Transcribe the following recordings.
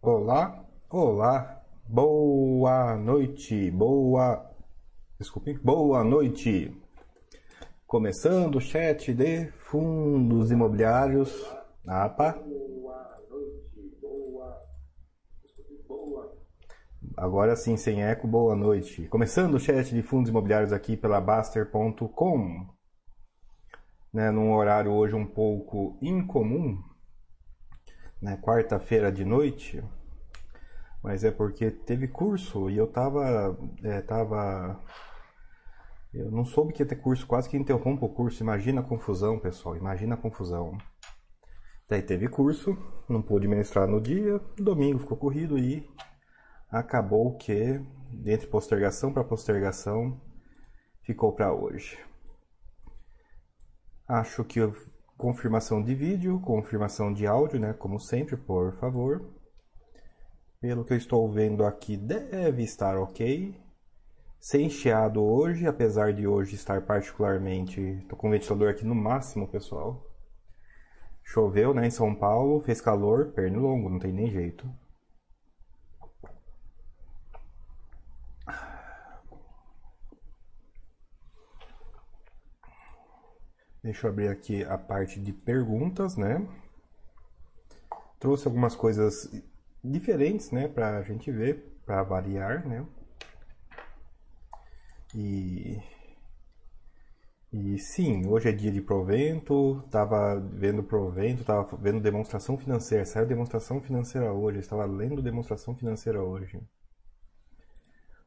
Olá, olá, boa noite, boa. Desculpe, boa noite. Começando o chat de fundos imobiliários. APA. Agora sim, sem eco, boa noite. Começando o chat de fundos imobiliários aqui pela Baster.com. Né, num horário hoje um pouco incomum, né, quarta-feira de noite, mas é porque teve curso e eu tava, é, tava, eu não soube que ia ter curso, quase que interrompo o curso. Imagina a confusão, pessoal, imagina a confusão. Daí teve curso, não pude ministrar no dia, domingo ficou corrido e acabou que, entre postergação para postergação, ficou para hoje. Acho que confirmação de vídeo, confirmação de áudio, né? Como sempre, por favor. Pelo que eu estou vendo aqui, deve estar ok. Sem chiado hoje, apesar de hoje estar particularmente. Estou com o ventilador aqui no máximo, pessoal. Choveu, né, em São Paulo, fez calor, longo, não tem nem jeito. Deixa eu abrir aqui a parte de perguntas, né? Trouxe algumas coisas diferentes, né, pra gente ver, para variar, né? E e sim, hoje é dia de provento, tava vendo provento, tava vendo demonstração financeira, saiu demonstração financeira hoje, estava lendo demonstração financeira hoje.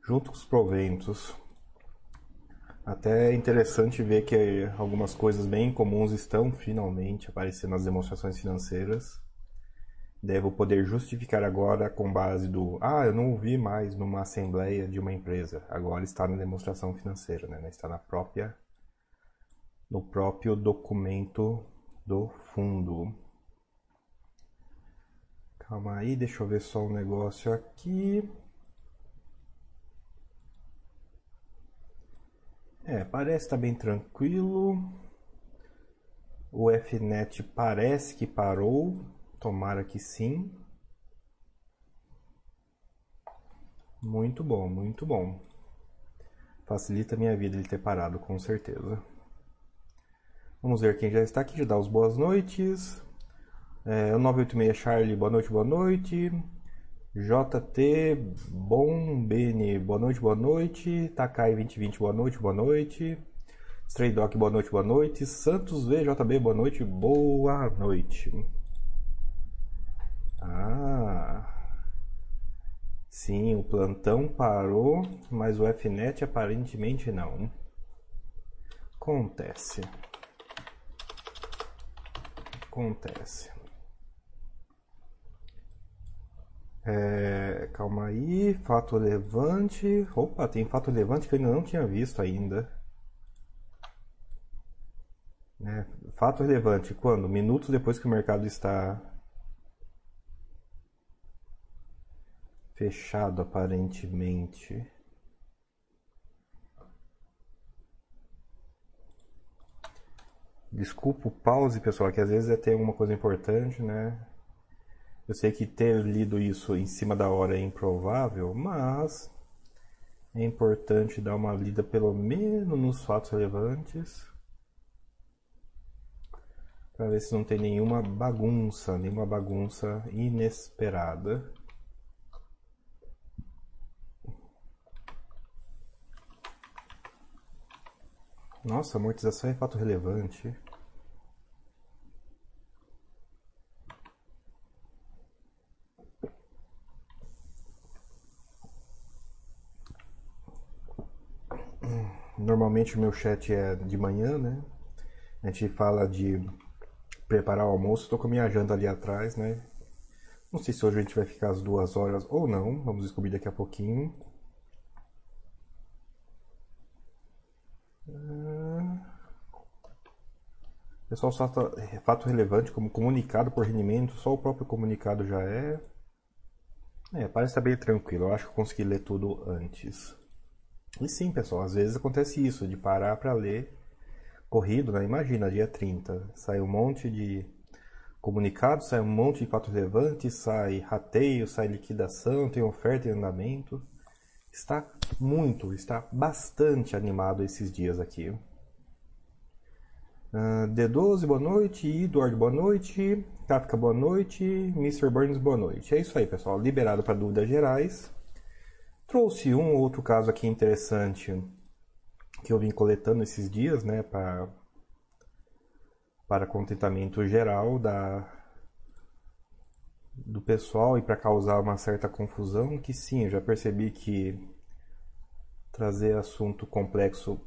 Junto com os proventos. Até é interessante ver que algumas coisas bem comuns estão finalmente aparecendo nas demonstrações financeiras. Devo poder justificar agora com base do ah, eu não ouvi mais numa assembleia de uma empresa. Agora está na demonstração financeira, né? Está na própria no próprio documento do fundo. Calma aí, deixa eu ver só um negócio aqui. É, parece estar tá bem tranquilo. O Fnet parece que parou. Tomara que sim. Muito bom, muito bom. Facilita a minha vida ele ter parado, com certeza. Vamos ver quem já está aqui, já dá os boas noites. É, o 986 Charlie, boa noite, boa noite. JT Bombene, boa noite, boa noite. Takai 2020, boa noite, boa noite. Stray Doc, boa noite, boa noite. Santos VJB, boa noite, boa noite. Ah. Sim, o plantão parou, mas o Fnet aparentemente não. Acontece. Acontece. É, calma aí, fato relevante. Opa, tem fato relevante que eu ainda não tinha visto ainda. É, fato relevante, quando? Minutos depois que o mercado está fechado, aparentemente. Desculpa o pause, pessoal, que às vezes é ter alguma coisa importante, né? Eu sei que ter lido isso em cima da hora é improvável, mas é importante dar uma lida pelo menos nos fatos relevantes para ver se não tem nenhuma bagunça, nenhuma bagunça inesperada. Nossa, amortização é fato relevante. Normalmente o meu chat é de manhã, né? A gente fala de preparar o almoço. Estou com a minha janta ali atrás, né? Não sei se hoje a gente vai ficar as duas horas ou não. Vamos descobrir daqui a pouquinho. Pessoal, fato, fato relevante como comunicado por rendimento, só o próprio comunicado já é. É, parece estar bem tranquilo. Eu acho que eu consegui ler tudo antes. E sim, pessoal, às vezes acontece isso, de parar para ler corrido, né? Imagina, dia 30, sai um monte de comunicado, sai um monte de fato relevante, sai rateio, sai liquidação, tem oferta em andamento. Está muito, está bastante animado esses dias aqui. Uh, D12, boa noite. Edward, boa noite. Kafka, boa noite. Mr. Burns, boa noite. É isso aí, pessoal. Liberado para dúvidas gerais. Trouxe um ou outro caso aqui interessante que eu vim coletando esses dias, né, para para contentamento geral da do pessoal e para causar uma certa confusão, que sim, eu já percebi que trazer assunto complexo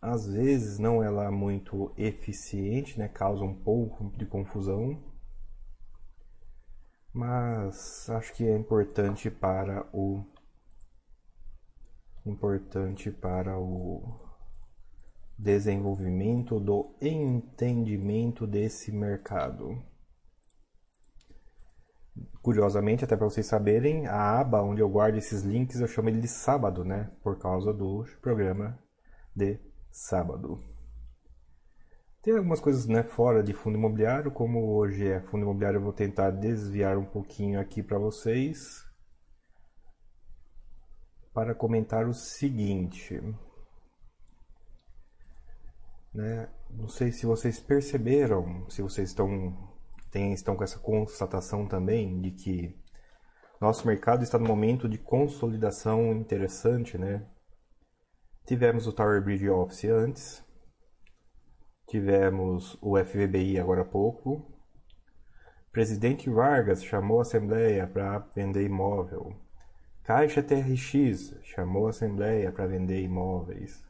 às vezes não é lá muito eficiente, né? causa um pouco de confusão, mas acho que é importante para o importante para o desenvolvimento do entendimento desse mercado. Curiosamente, até para vocês saberem, a aba onde eu guardo esses links eu chamo ele de sábado, né? Por causa do programa de sábado. Tem algumas coisas né, fora de fundo imobiliário, como hoje é fundo imobiliário, eu vou tentar desviar um pouquinho aqui para vocês para comentar o seguinte. Né? Não sei se vocês perceberam, se vocês estão, tem, estão com essa constatação também de que nosso mercado está no momento de consolidação interessante, né? Tivemos o Tower Bridge Office antes, tivemos o FVBI agora há pouco. Presidente Vargas chamou a Assembleia para vender imóvel. Caixa TRX chamou a Assembleia para vender imóveis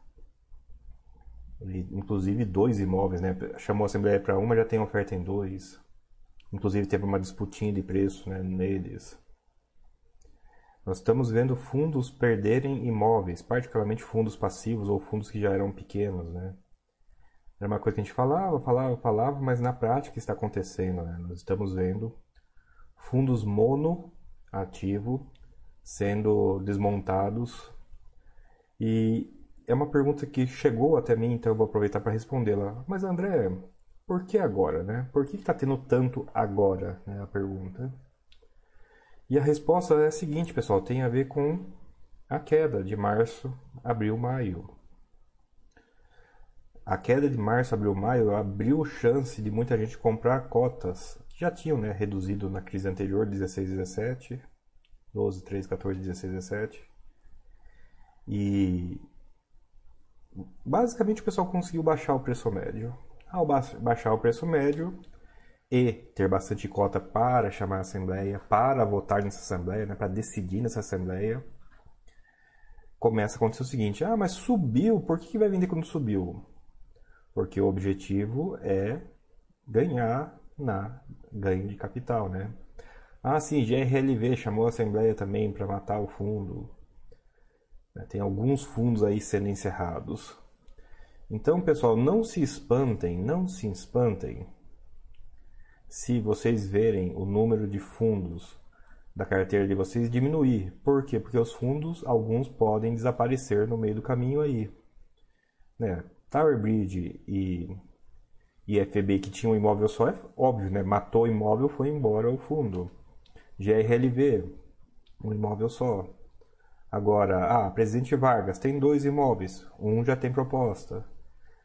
inclusive dois imóveis, né? Chamou a Assembleia para uma, já tem oferta em dois. Inclusive teve uma disputinha de preço né, neles. Nós estamos vendo fundos perderem imóveis, particularmente fundos passivos ou fundos que já eram pequenos, né? Era uma coisa que a gente falava, falava, falava, mas na prática está acontecendo, né? Nós estamos vendo fundos mono ativo sendo desmontados e é uma pergunta que chegou até mim, então eu vou aproveitar para respondê-la. Mas André, por que agora, né? Por que está tendo tanto agora, né? A pergunta. E a resposta é a seguinte, pessoal, tem a ver com a queda de março, abril, maio. A queda de março, abril, maio abriu chance de muita gente comprar cotas que já tinham né, reduzido na crise anterior, 16, 17, 12, 13, 14, 16, 17. E basicamente o pessoal conseguiu baixar o preço médio. Ao baixar o preço médio e ter bastante cota para chamar a assembleia, para votar nessa assembleia, né, para decidir nessa assembleia, começa a acontecer o seguinte: ah, mas subiu, por que vai vender quando subiu? Porque o objetivo é ganhar na ganho de capital, né? Ah, sim, GRLV chamou a assembleia também para matar o fundo. Né, tem alguns fundos aí sendo encerrados. Então, pessoal, não se espantem, não se espantem se vocês verem o número de fundos da carteira de vocês diminuir. Por quê? Porque os fundos, alguns podem desaparecer no meio do caminho aí. Né? Tower Bridge e, e FB que tinham um imóvel só, é óbvio, né? matou o imóvel, foi embora o fundo. GRLV, um imóvel só. Agora, ah, Presidente Vargas tem dois imóveis, um já tem proposta.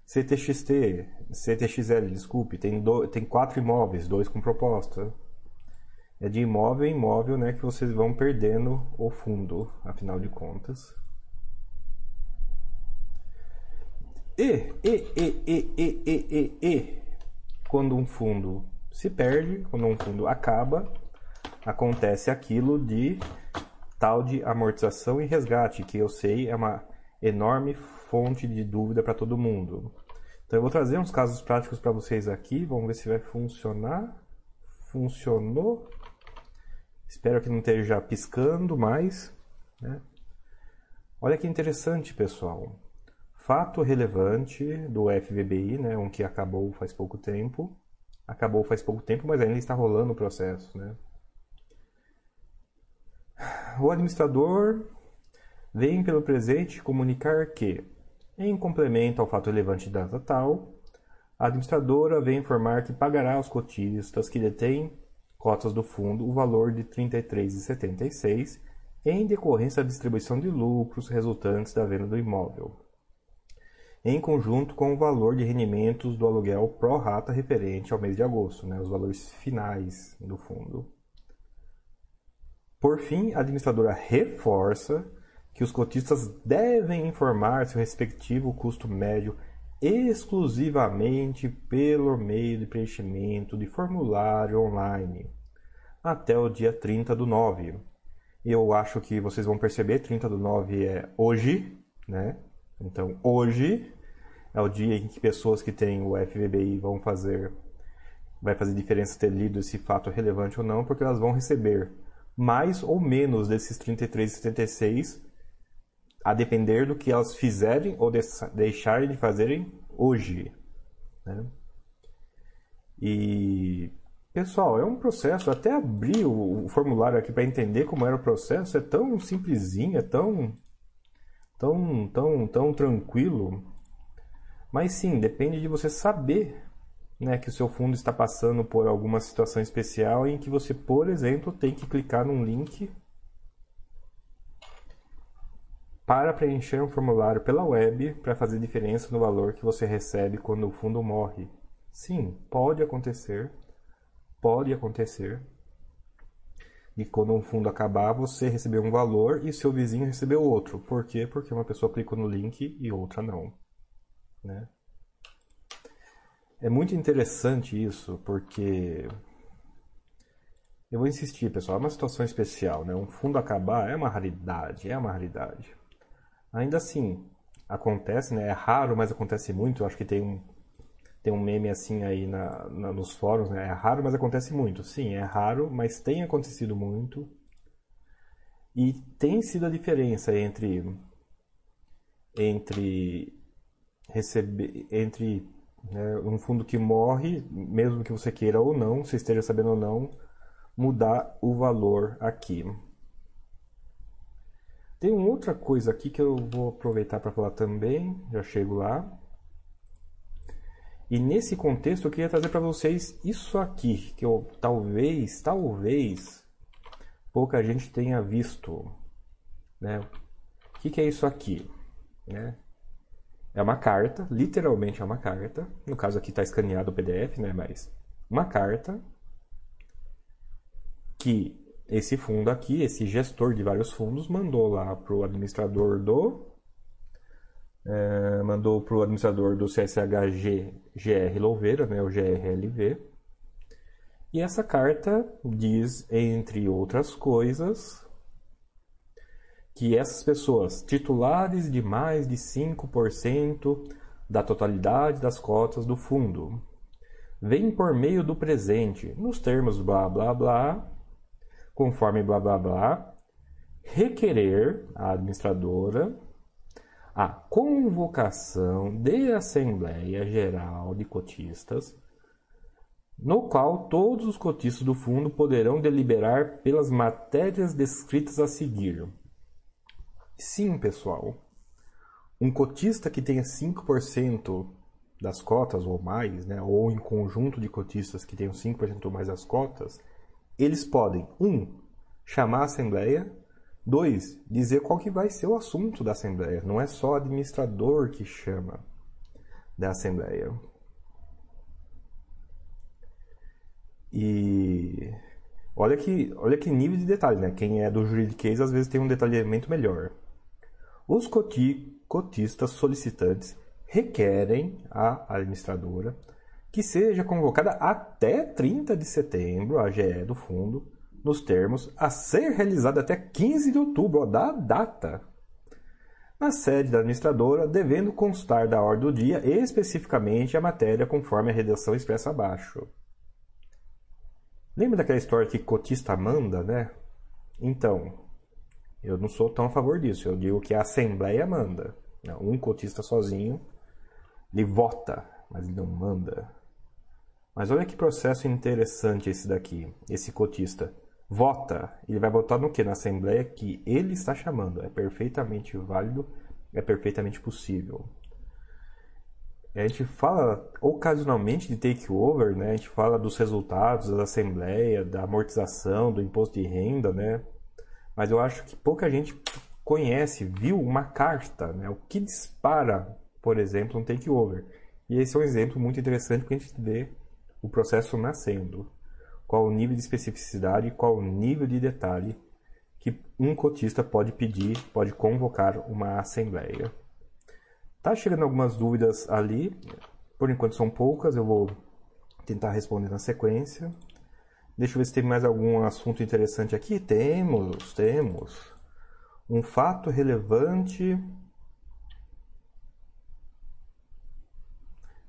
CTXT, CTXL, desculpe, tem, do, tem quatro imóveis, dois com proposta. É de imóvel em imóvel né, que vocês vão perdendo o fundo, afinal de contas. E, e, e, e, e, e, e, e, quando um fundo se perde, quando um fundo acaba, acontece aquilo de tal de amortização e resgate, que eu sei é uma enorme fonte de dúvida para todo mundo. Então eu vou trazer uns casos práticos para vocês aqui, vamos ver se vai funcionar. Funcionou. Espero que não esteja piscando mais. Né? Olha que interessante, pessoal. Fato relevante do FVBI, né, um que acabou faz pouco tempo. Acabou faz pouco tempo, mas ainda está rolando o processo. Né? O administrador vem pelo presente comunicar que, em complemento ao fato relevante da data tal, A administradora vem informar que pagará aos cotistas que detêm cotas do fundo o valor de R$ 33,76 em decorrência da distribuição de lucros resultantes da venda do imóvel, em conjunto com o valor de rendimentos do aluguel pró rata referente ao mês de agosto, né, os valores finais do fundo. Por fim, a administradora reforça que os cotistas devem informar seu respectivo custo médio exclusivamente pelo meio de preenchimento de formulário online até o dia 30 do 9. Eu acho que vocês vão perceber, 30 do 9 é hoje, né? Então, hoje é o dia em que pessoas que têm o FVBI vão fazer vai fazer diferença ter lido esse fato relevante ou não, porque elas vão receber mais ou menos desses 33,76 a depender do que elas fizerem ou deixarem de fazerem hoje. Né? E pessoal, é um processo. Até abrir o, formulário aqui para entender como era o processo é tão simplesinho, é tão tão tão tão tranquilo. Mas sim, depende de você saber né, que o seu fundo está passando por alguma situação especial em que você, por exemplo, tem que clicar num link para preencher um formulário pela web para fazer diferença no valor que você recebe quando o fundo morre. Sim, pode acontecer. Pode acontecer. E quando um fundo acabar, você recebeu um valor e seu vizinho recebeu outro. Por quê? Porque uma pessoa clicou no link e outra não. Né? É muito interessante isso, porque eu vou insistir, pessoal, é uma situação especial, né? Um fundo acabar é uma raridade, é uma raridade. Ainda assim, acontece, né? É raro, mas acontece muito. Eu acho que tem um, tem um meme assim aí na, na, nos fóruns, né? É raro, mas acontece muito. Sim, é raro, mas tem acontecido muito. E tem sido a diferença entre entre receber entre né, um fundo que morre, mesmo que você queira ou não, você esteja sabendo ou não, mudar o valor aqui. Tem uma outra coisa aqui que eu vou aproveitar para falar também, já chego lá. E nesse contexto eu queria trazer para vocês isso aqui, que eu talvez, talvez pouca gente tenha visto, né? O que, que é isso aqui, né? É uma carta, literalmente é uma carta. No caso aqui está escaneado o PDF, né? Mas uma carta que esse fundo aqui, esse gestor de vários fundos, mandou lá para o administrador do. É, mandou para o administrador do CSHG GR Louveira, né, o GRLV. E essa carta diz, entre outras coisas, que essas pessoas titulares de mais de 5% da totalidade das cotas do fundo vêm por meio do presente, nos termos blá blá blá, conforme blá blá blá, requerer a administradora a convocação de Assembleia Geral de Cotistas, no qual todos os cotistas do fundo poderão deliberar pelas matérias descritas a seguir Sim, pessoal. Um cotista que tenha 5% das cotas ou mais, né, ou em conjunto de cotistas que tenham 5% ou mais das cotas, eles podem, um, chamar a assembleia, dois, dizer qual que vai ser o assunto da assembleia. Não é só o administrador que chama da assembleia. E olha que, olha que nível de detalhe, né? Quem é do juridiquês às vezes tem um detalhamento melhor. Os cotistas solicitantes requerem à administradora que seja convocada até 30 de setembro a GE do fundo, nos termos a ser realizada até 15 de outubro, ó, da data, na sede da administradora, devendo constar da ordem do dia especificamente a matéria conforme a redação expressa abaixo. Lembra daquela história que cotista manda, né? Então, eu não sou tão a favor disso. Eu digo que a Assembleia manda. Um cotista sozinho, ele vota, mas ele não manda. Mas olha que processo interessante esse daqui. Esse cotista vota. Ele vai votar no que? Na Assembleia que ele está chamando. É perfeitamente válido, é perfeitamente possível. a gente fala ocasionalmente de takeover, né? A gente fala dos resultados da assembleia, da amortização, do imposto de renda, né? Mas eu acho que pouca gente conhece, viu uma carta, né? O que dispara, por exemplo, um takeover. E esse é um exemplo muito interessante para a gente ver o processo nascendo. Qual o nível de especificidade, qual o nível de detalhe que um cotista pode pedir, pode convocar uma assembleia. Tá chegando algumas dúvidas ali, por enquanto são poucas, eu vou tentar responder na sequência. Deixa eu ver se tem mais algum assunto interessante aqui. Temos, temos. Um fato relevante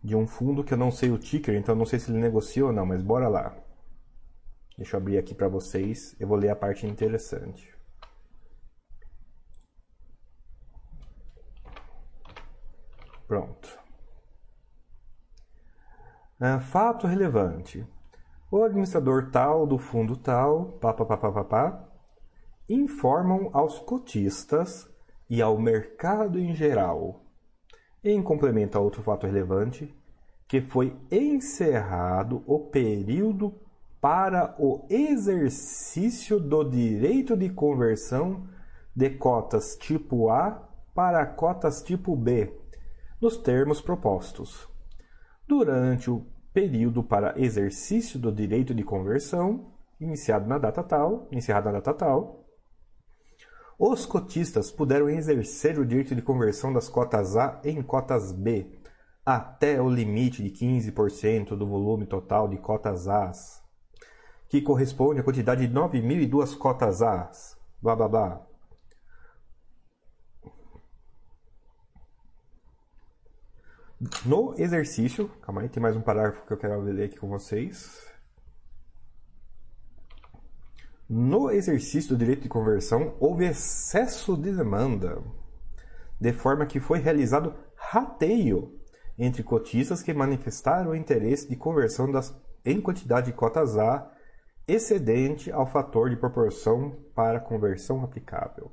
de um fundo que eu não sei o ticker, então não sei se ele negocia ou não, mas bora lá. Deixa eu abrir aqui para vocês, eu vou ler a parte interessante. Pronto. Uh, fato relevante. O administrador tal do fundo tal, papapá, informam aos cotistas e ao mercado em geral, em complemento a outro fato relevante, que foi encerrado o período para o exercício do direito de conversão de cotas tipo A para cotas tipo B, nos termos propostos. Durante o período para exercício do direito de conversão, iniciado na data tal, encerrado na data tal, os cotistas puderam exercer o direito de conversão das cotas A em cotas B, até o limite de 15% do volume total de cotas A, que corresponde à quantidade de 9.002 cotas A, blá blá blá. No exercício, calma aí, tem mais um parágrafo que eu quero ler aqui com vocês. No exercício do direito de conversão, houve excesso de demanda, de forma que foi realizado rateio entre cotistas que manifestaram o interesse de conversão das, em quantidade de cotas A excedente ao fator de proporção para conversão aplicável.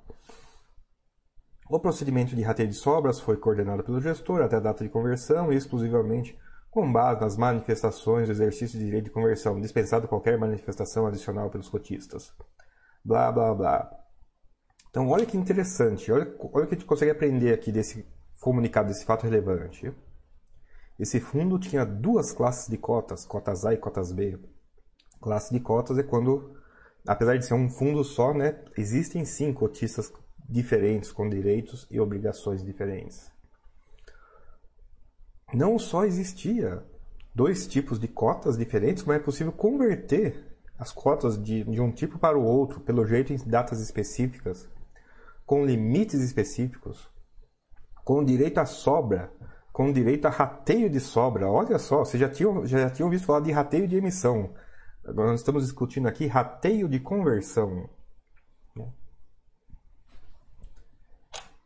O procedimento de rateio de sobras foi coordenado pelo gestor até a data de conversão e exclusivamente com base nas manifestações do exercício de direito de conversão, dispensado qualquer manifestação adicional pelos cotistas. Blá, blá, blá. Então, olha que interessante, olha, olha o que a gente consegue aprender aqui desse comunicado, desse fato relevante. Esse fundo tinha duas classes de cotas, cotas A e cotas B. Classe de cotas é quando, apesar de ser um fundo só, né, existem sim cotistas diferentes, com direitos e obrigações diferentes. Não só existia dois tipos de cotas diferentes, como é possível converter as cotas de, de um tipo para o outro, pelo jeito em datas específicas, com limites específicos, com direito à sobra, com direito a rateio de sobra. Olha só, vocês já tinham, já tinham ouvido falar de rateio de emissão. Agora nós estamos discutindo aqui rateio de conversão.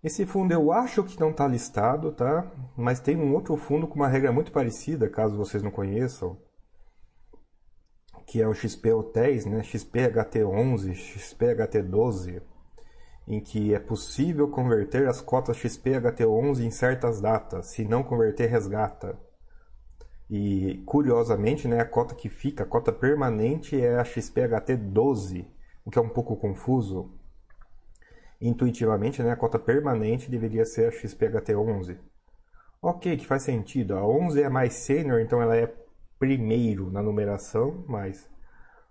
Esse fundo eu acho que não está listado, tá? Mas tem um outro fundo com uma regra muito parecida, caso vocês não conheçam, que é o XP Hotéis, né? XPHT11, XPHT12, em que é possível converter as cotas XPHT11 em certas datas, se não converter resgata. E curiosamente, né, a cota que fica, a cota permanente é a XPHT12, o que é um pouco confuso intuitivamente, né, a cota permanente deveria ser a XPHT11. Ok, que faz sentido. A 11 é mais sênior, então ela é primeiro na numeração, mas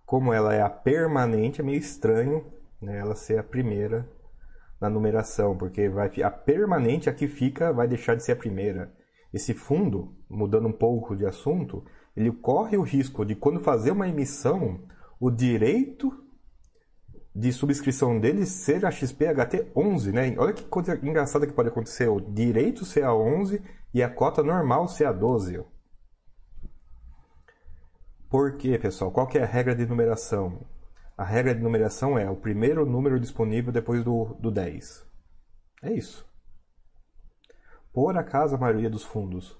como ela é a permanente, é meio estranho né, ela ser a primeira na numeração, porque vai, a permanente aqui fica vai deixar de ser a primeira. Esse fundo, mudando um pouco de assunto, ele corre o risco de quando fazer uma emissão, o direito de subscrição dele ser a XPHT 11, né? Olha que coisa engraçada que pode acontecer, o direito ser a 11 e a cota normal ser a 12. Por quê, pessoal? Qual que é a regra de numeração? A regra de numeração é o primeiro número disponível depois do, do 10. É isso. Por acaso, a maioria dos fundos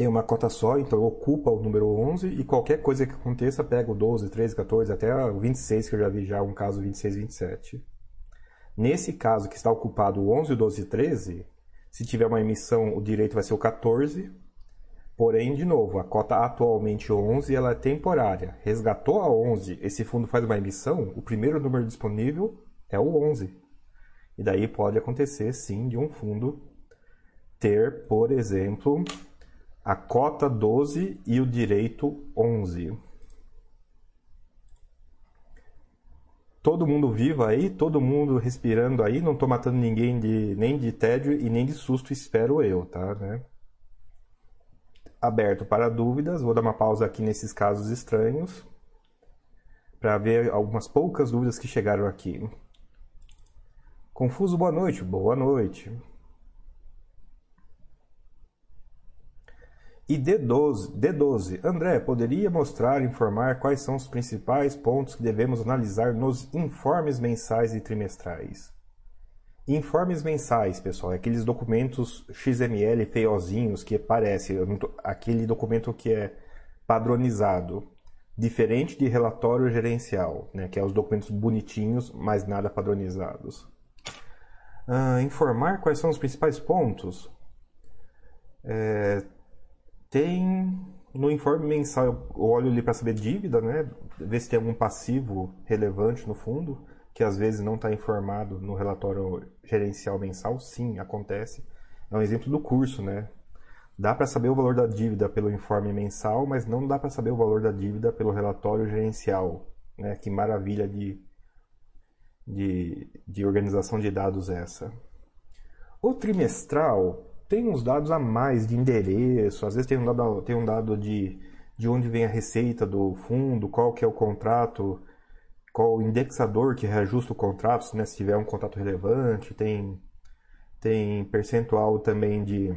tem uma cota só, então ocupa o número 11 e qualquer coisa que aconteça pega o 12, 13, 14 até o 26, que eu já vi já um caso 26, 27. Nesse caso que está ocupado o 11, 12 e 13, Se tiver uma emissão, o direito vai ser o 14. Porém, de novo, a cota atualmente 11 ela é temporária. Resgatou a 11, esse fundo faz uma emissão, o primeiro número disponível é o 11. E daí pode acontecer, sim, de um fundo ter, por exemplo, a cota 12 e o direito 11. Todo mundo vivo aí, todo mundo respirando aí, não estou matando ninguém de, nem de tédio e nem de susto, espero eu, tá? Né? Aberto para dúvidas, vou dar uma pausa aqui nesses casos estranhos para ver algumas poucas dúvidas que chegaram aqui. Confuso, boa noite. Boa noite. E D12, D12. André, poderia mostrar e informar quais são os principais pontos que devemos analisar nos informes mensais e trimestrais? Informes mensais, pessoal, é aqueles documentos XML feiozinhos que parece aquele documento que é padronizado, diferente de relatório gerencial, né, que é os documentos bonitinhos, mas nada padronizados. Uh, informar quais são os principais pontos. É, tem no informe mensal, eu olho ali para saber dívida, né? Ver se tem algum passivo relevante no fundo, que às vezes não está informado no relatório gerencial mensal. Sim, acontece. É um exemplo do curso, né? Dá para saber o valor da dívida pelo informe mensal, mas não dá para saber o valor da dívida pelo relatório gerencial. Né? Que maravilha de de, de organização de dados essa. O trimestral tem uns dados a mais de endereço, às vezes tem um dado, tem um dado de, de onde vem a receita do fundo, qual que é o contrato, qual o indexador que reajusta o contrato, né, se tiver um contrato relevante, tem, tem percentual também de...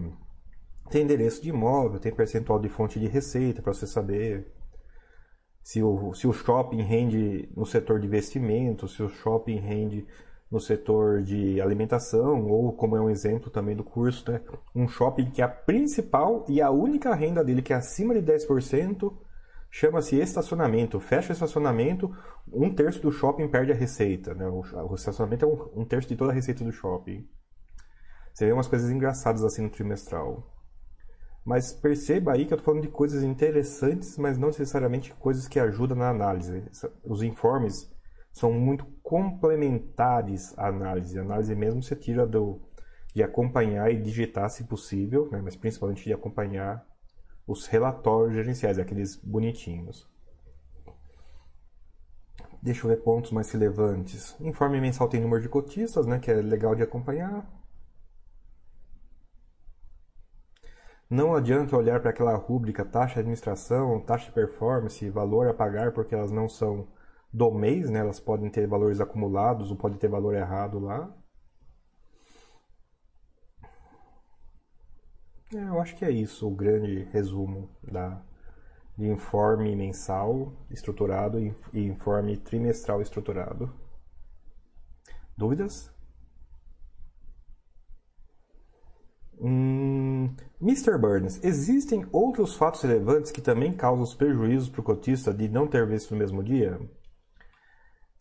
Tem endereço de imóvel, tem percentual de fonte de receita para você saber se o, se o shopping rende no setor de investimento, se o shopping rende no setor de alimentação, ou como é um exemplo também do curso, né? um shopping que é a principal e a única renda dele que é acima de 10%, chama-se estacionamento. Fecha o estacionamento, um terço do shopping perde a receita. Né? O, estacionamento é um, um terço de toda a receita do shopping. Você vê umas coisas engraçadas assim no trimestral. Mas perceba aí que eu estou falando de coisas interessantes, mas não necessariamente coisas que ajudam na análise. Os informes são muito complementares à análise. A análise mesmo você tira do, de acompanhar e digitar, se possível, né? mas principalmente de acompanhar os relatórios gerenciais, aqueles bonitinhos. Deixa eu ver pontos mais relevantes. Informe mensal tem número de cotistas, né, que é legal de acompanhar. Não adianta olhar para aquela rúbrica taxa de administração, taxa de performance, valor a pagar, porque elas não são do mês, né? elas podem ter valores acumulados ou pode ter valor errado lá. É, eu acho que é isso o grande resumo da, de informe mensal estruturado e informe trimestral estruturado. Dúvidas? Hum, Mr. Burns, existem outros fatos relevantes que também causam os prejuízos para o cotista de não ter visto no mesmo dia?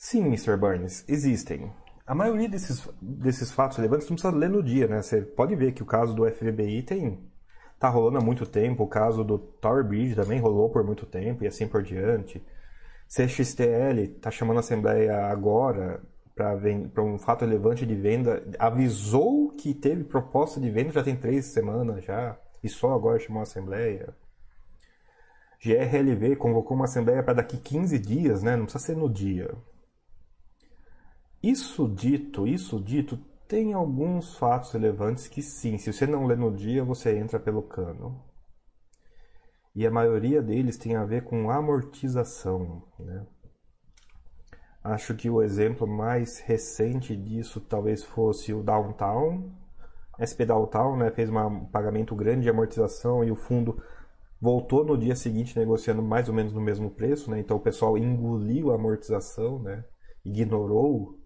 Sim, Mr. Burns, existem. A maioria desses, desses fatos relevantes não precisa ler no dia, né? Você pode ver que o caso do FBI tem tá rolando há muito tempo, o caso do Tower Bridge também rolou por muito tempo e assim por diante. CXTL está chamando a Assembleia agora para um fato relevante de venda, avisou que teve proposta de venda já tem três semanas já, e só agora chamou a Assembleia. GRLV convocou uma Assembleia para daqui 15 dias, né? não precisa ser no dia. Isso dito, isso dito, tem alguns fatos relevantes que sim, se você não lê no dia, você entra pelo cano. E a maioria deles tem a ver com amortização, né? Acho que o exemplo mais recente disso talvez fosse o Downtown. SP Downtown né, fez um pagamento grande de amortização e o fundo voltou no dia seguinte negociando mais ou menos no mesmo preço. Né, então o pessoal engoliu a amortização, né, ignorou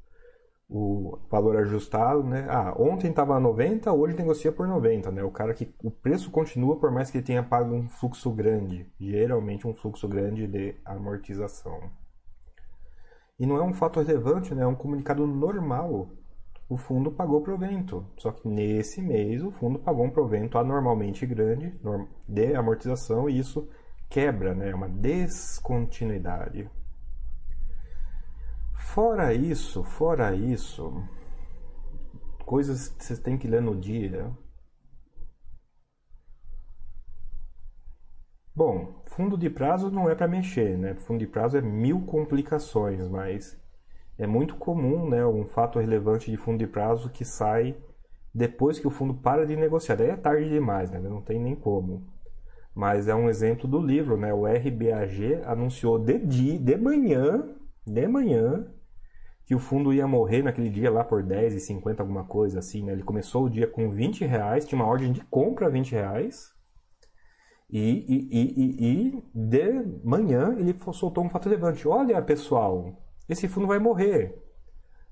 o valor ajustado. Né. Ah, ontem estava a 90, hoje negocia por 90. Né, o cara que o preço continua por mais que ele tenha pago um fluxo grande, geralmente um fluxo grande de amortização. E não é um fato relevante, né? é um comunicado normal. o fundo pagou provento. Só que nesse mês o fundo pagou um provento anormalmente grande de amortização e isso quebra, né? É uma descontinuidade. Fora isso, fora isso, coisas que você tem que ler no dia. Bom, fundo de prazo não é para mexer, né? Fundo de prazo é mil complicações, mas é muito comum, né, um fato relevante de fundo de prazo que sai depois que o fundo para de negociar. Daí é tarde demais, né? Não tem nem como. Mas é um exemplo do livro, né? O RBAG anunciou de de manhã, de manhã, que o fundo ia morrer naquele dia lá por 10 e 50, alguma coisa assim, né? Ele começou o dia com 20 reais, tinha uma ordem de compra a 20 reais. E, e, e, e, de manhã ele soltou um fato relevante. Olha, pessoal, esse fundo vai morrer.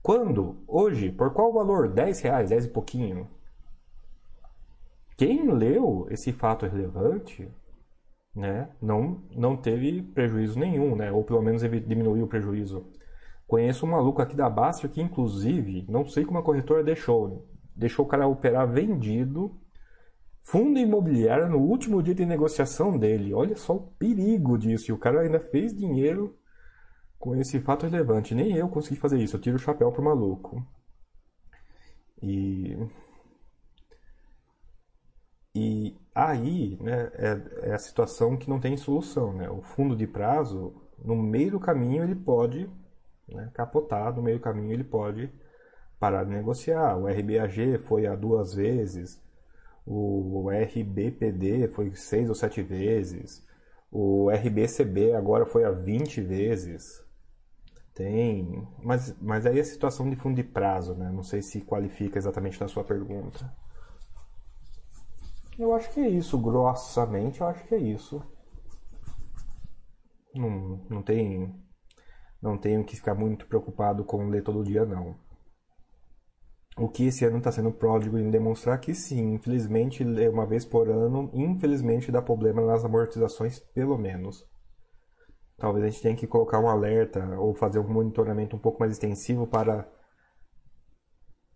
Quando? Hoje. Por qual valor? 10 reais, 10 e pouquinho. Quem leu esse fato relevante, né, não, não teve prejuízo nenhum, né, ou pelo menos diminuiu o prejuízo. Conheço um maluco aqui da Baster que, inclusive, não sei como a corretora deixou, deixou o cara operar vendido fundo imobiliário no último dia de negociação dele. Olha só o perigo disso. E o cara ainda fez dinheiro com esse fato relevante. Nem eu consegui fazer isso. Eu tiro o chapéu pro maluco. E. E aí, né, é, é a situação que não tem solução, né? O fundo de prazo, no meio do caminho, ele pode né, capotar, no meio do caminho ele pode parar de negociar. O RBAG foi a duas vezes, o RBPD foi seis ou sete vezes, o RBCB agora foi a 20 vezes. Tem. Mas, mas aí é situação de fundo de prazo, né? Não sei se qualifica exatamente na sua pergunta. Eu acho que é isso, grossamente, eu acho que é isso. Não, não tem. Não tenho que ficar muito preocupado com ler todo dia, não. O que esse ano está sendo pródigo em demonstrar que sim, infelizmente, ler uma vez por ano, infelizmente dá problema nas amortizações, pelo menos. Talvez a gente tenha que colocar um alerta ou fazer um monitoramento um pouco mais extensivo para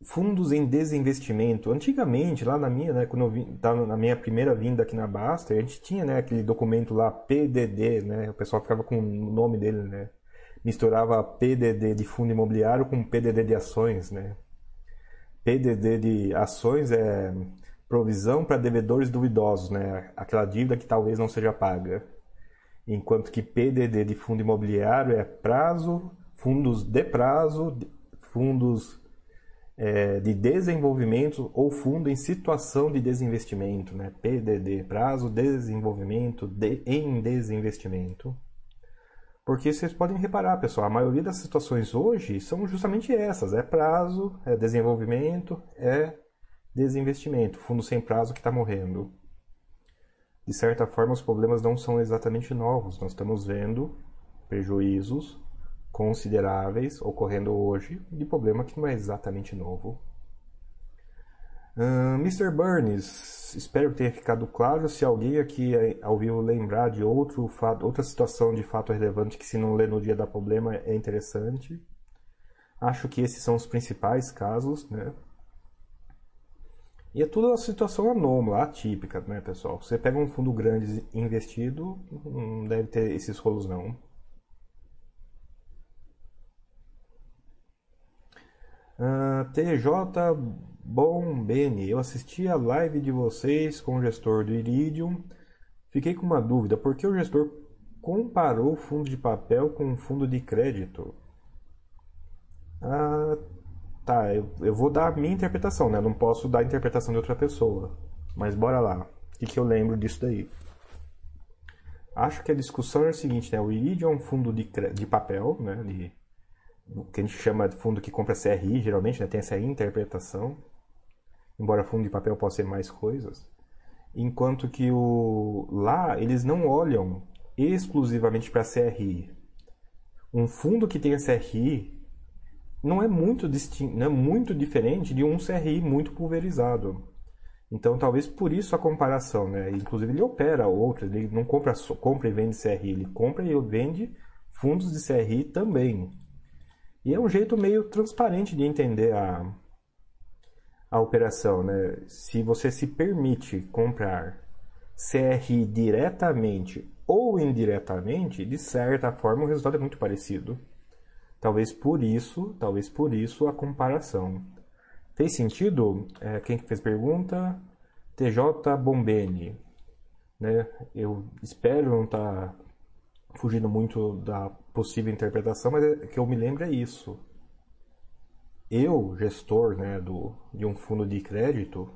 fundos em desinvestimento. Antigamente, lá na minha, né, quando eu tá na minha primeira vinda aqui na Basta, a gente tinha, né, aquele documento lá PDD, né? O pessoal ficava com o nome dele, né? Misturava PDD de fundo imobiliário com PDD de ações, né? PDD de ações é provisão para devedores duvidosos, né? Aquela dívida que talvez não seja paga enquanto que PDD de fundo imobiliário é prazo, fundos de prazo, fundos é, de desenvolvimento ou fundo em situação de desinvestimento, né? PDD, prazo, desenvolvimento de, em desinvestimento. Porque vocês podem reparar, pessoal, a maioria das situações hoje são justamente essas: é prazo, é desenvolvimento, é desinvestimento, fundo sem prazo que está morrendo de certa forma, os problemas não são exatamente novos. Nós estamos vendo prejuízos consideráveis ocorrendo hoje de problema que não é exatamente novo. Uh, Mr. Burns, espero tenha ficado claro. Se alguém aqui ao vivo lembrar de outro fato, outra situação de fato relevante que, se não ler no dia da problema, é interessante. Acho que esses são os principais casos, né? E é tudo uma situação anômala, atípica, né, pessoal? Você pega um fundo grande investido, não deve ter esses rolos, não. Uh, ah, TJ Bombeni, eu assisti a live de vocês com o gestor do Iridium. Fiquei com uma dúvida, por que o gestor comparou fundo de papel com fundo de crédito? Ah, Tá, eu, eu vou dar a minha interpretação, né? Eu não posso dar a interpretação de outra pessoa. Mas bora lá. O que, que eu lembro disso daí? Acho que a discussão é a seguinte, né? O Iridium é um fundo de, de papel, né? De, que a gente chama de fundo que compra CRI, geralmente, né? Tem essa interpretação. Embora fundo de papel possa ser mais coisas. Enquanto que o lá, eles não olham exclusivamente para CRI. Um fundo que tem CRI não é muito distinto, não é muito diferente de um CRI muito pulverizado. Então, talvez por isso a comparação, né? Inclusive, ele opera outros, ele não compra, compra e vende CRI, ele compra e vende fundos de CRI também. E é um jeito meio transparente de entender a, a operação, né? Se você se permite comprar CRI diretamente ou indiretamente, de certa forma o resultado é muito parecido. Talvez por isso, talvez por isso a comparação. Fez sentido? É, quem fez pergunta? TJ Bombeni. Né? Eu espero não estar tá fugindo muito da possível interpretação, mas é, que eu me lembro é isso. Eu, gestor né, do, de um fundo de crédito,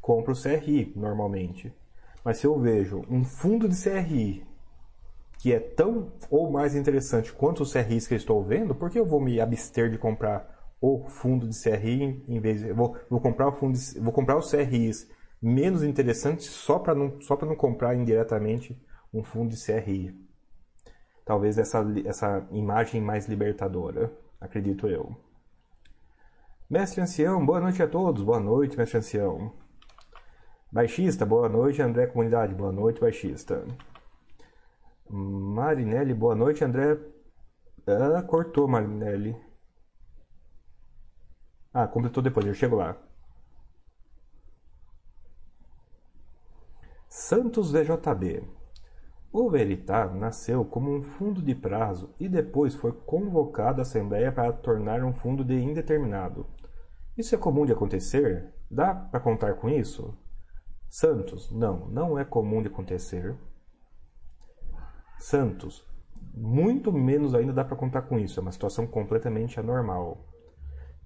compro CRI normalmente. Mas se eu vejo um fundo de CRI que é tão ou mais interessante quanto os CRIs que eu estou vendo, por que eu vou me abster de comprar o fundo de CRI em vez de, vou, vou comprar o fundo de, vou comprar os CRIs menos interessantes só para não só para não comprar indiretamente um fundo de CRI. Talvez essa essa imagem mais libertadora, acredito eu. Mestre Ancião, boa noite a todos. Boa noite, mestre Ancião. Baixista, boa noite, André Comunidade. Boa noite, baixista. Marinelli, boa noite, André. Ah, cortou, Marinelli. Ah, completou depois, eu chego lá. Santos VJB. O Veritar nasceu como um fundo de prazo e depois foi convocado à Assembleia para tornar um fundo de indeterminado. Isso é comum de acontecer? Dá para contar com isso? Santos, não, não é comum de acontecer. Santos, muito menos ainda dá para contar com isso, é uma situação completamente anormal.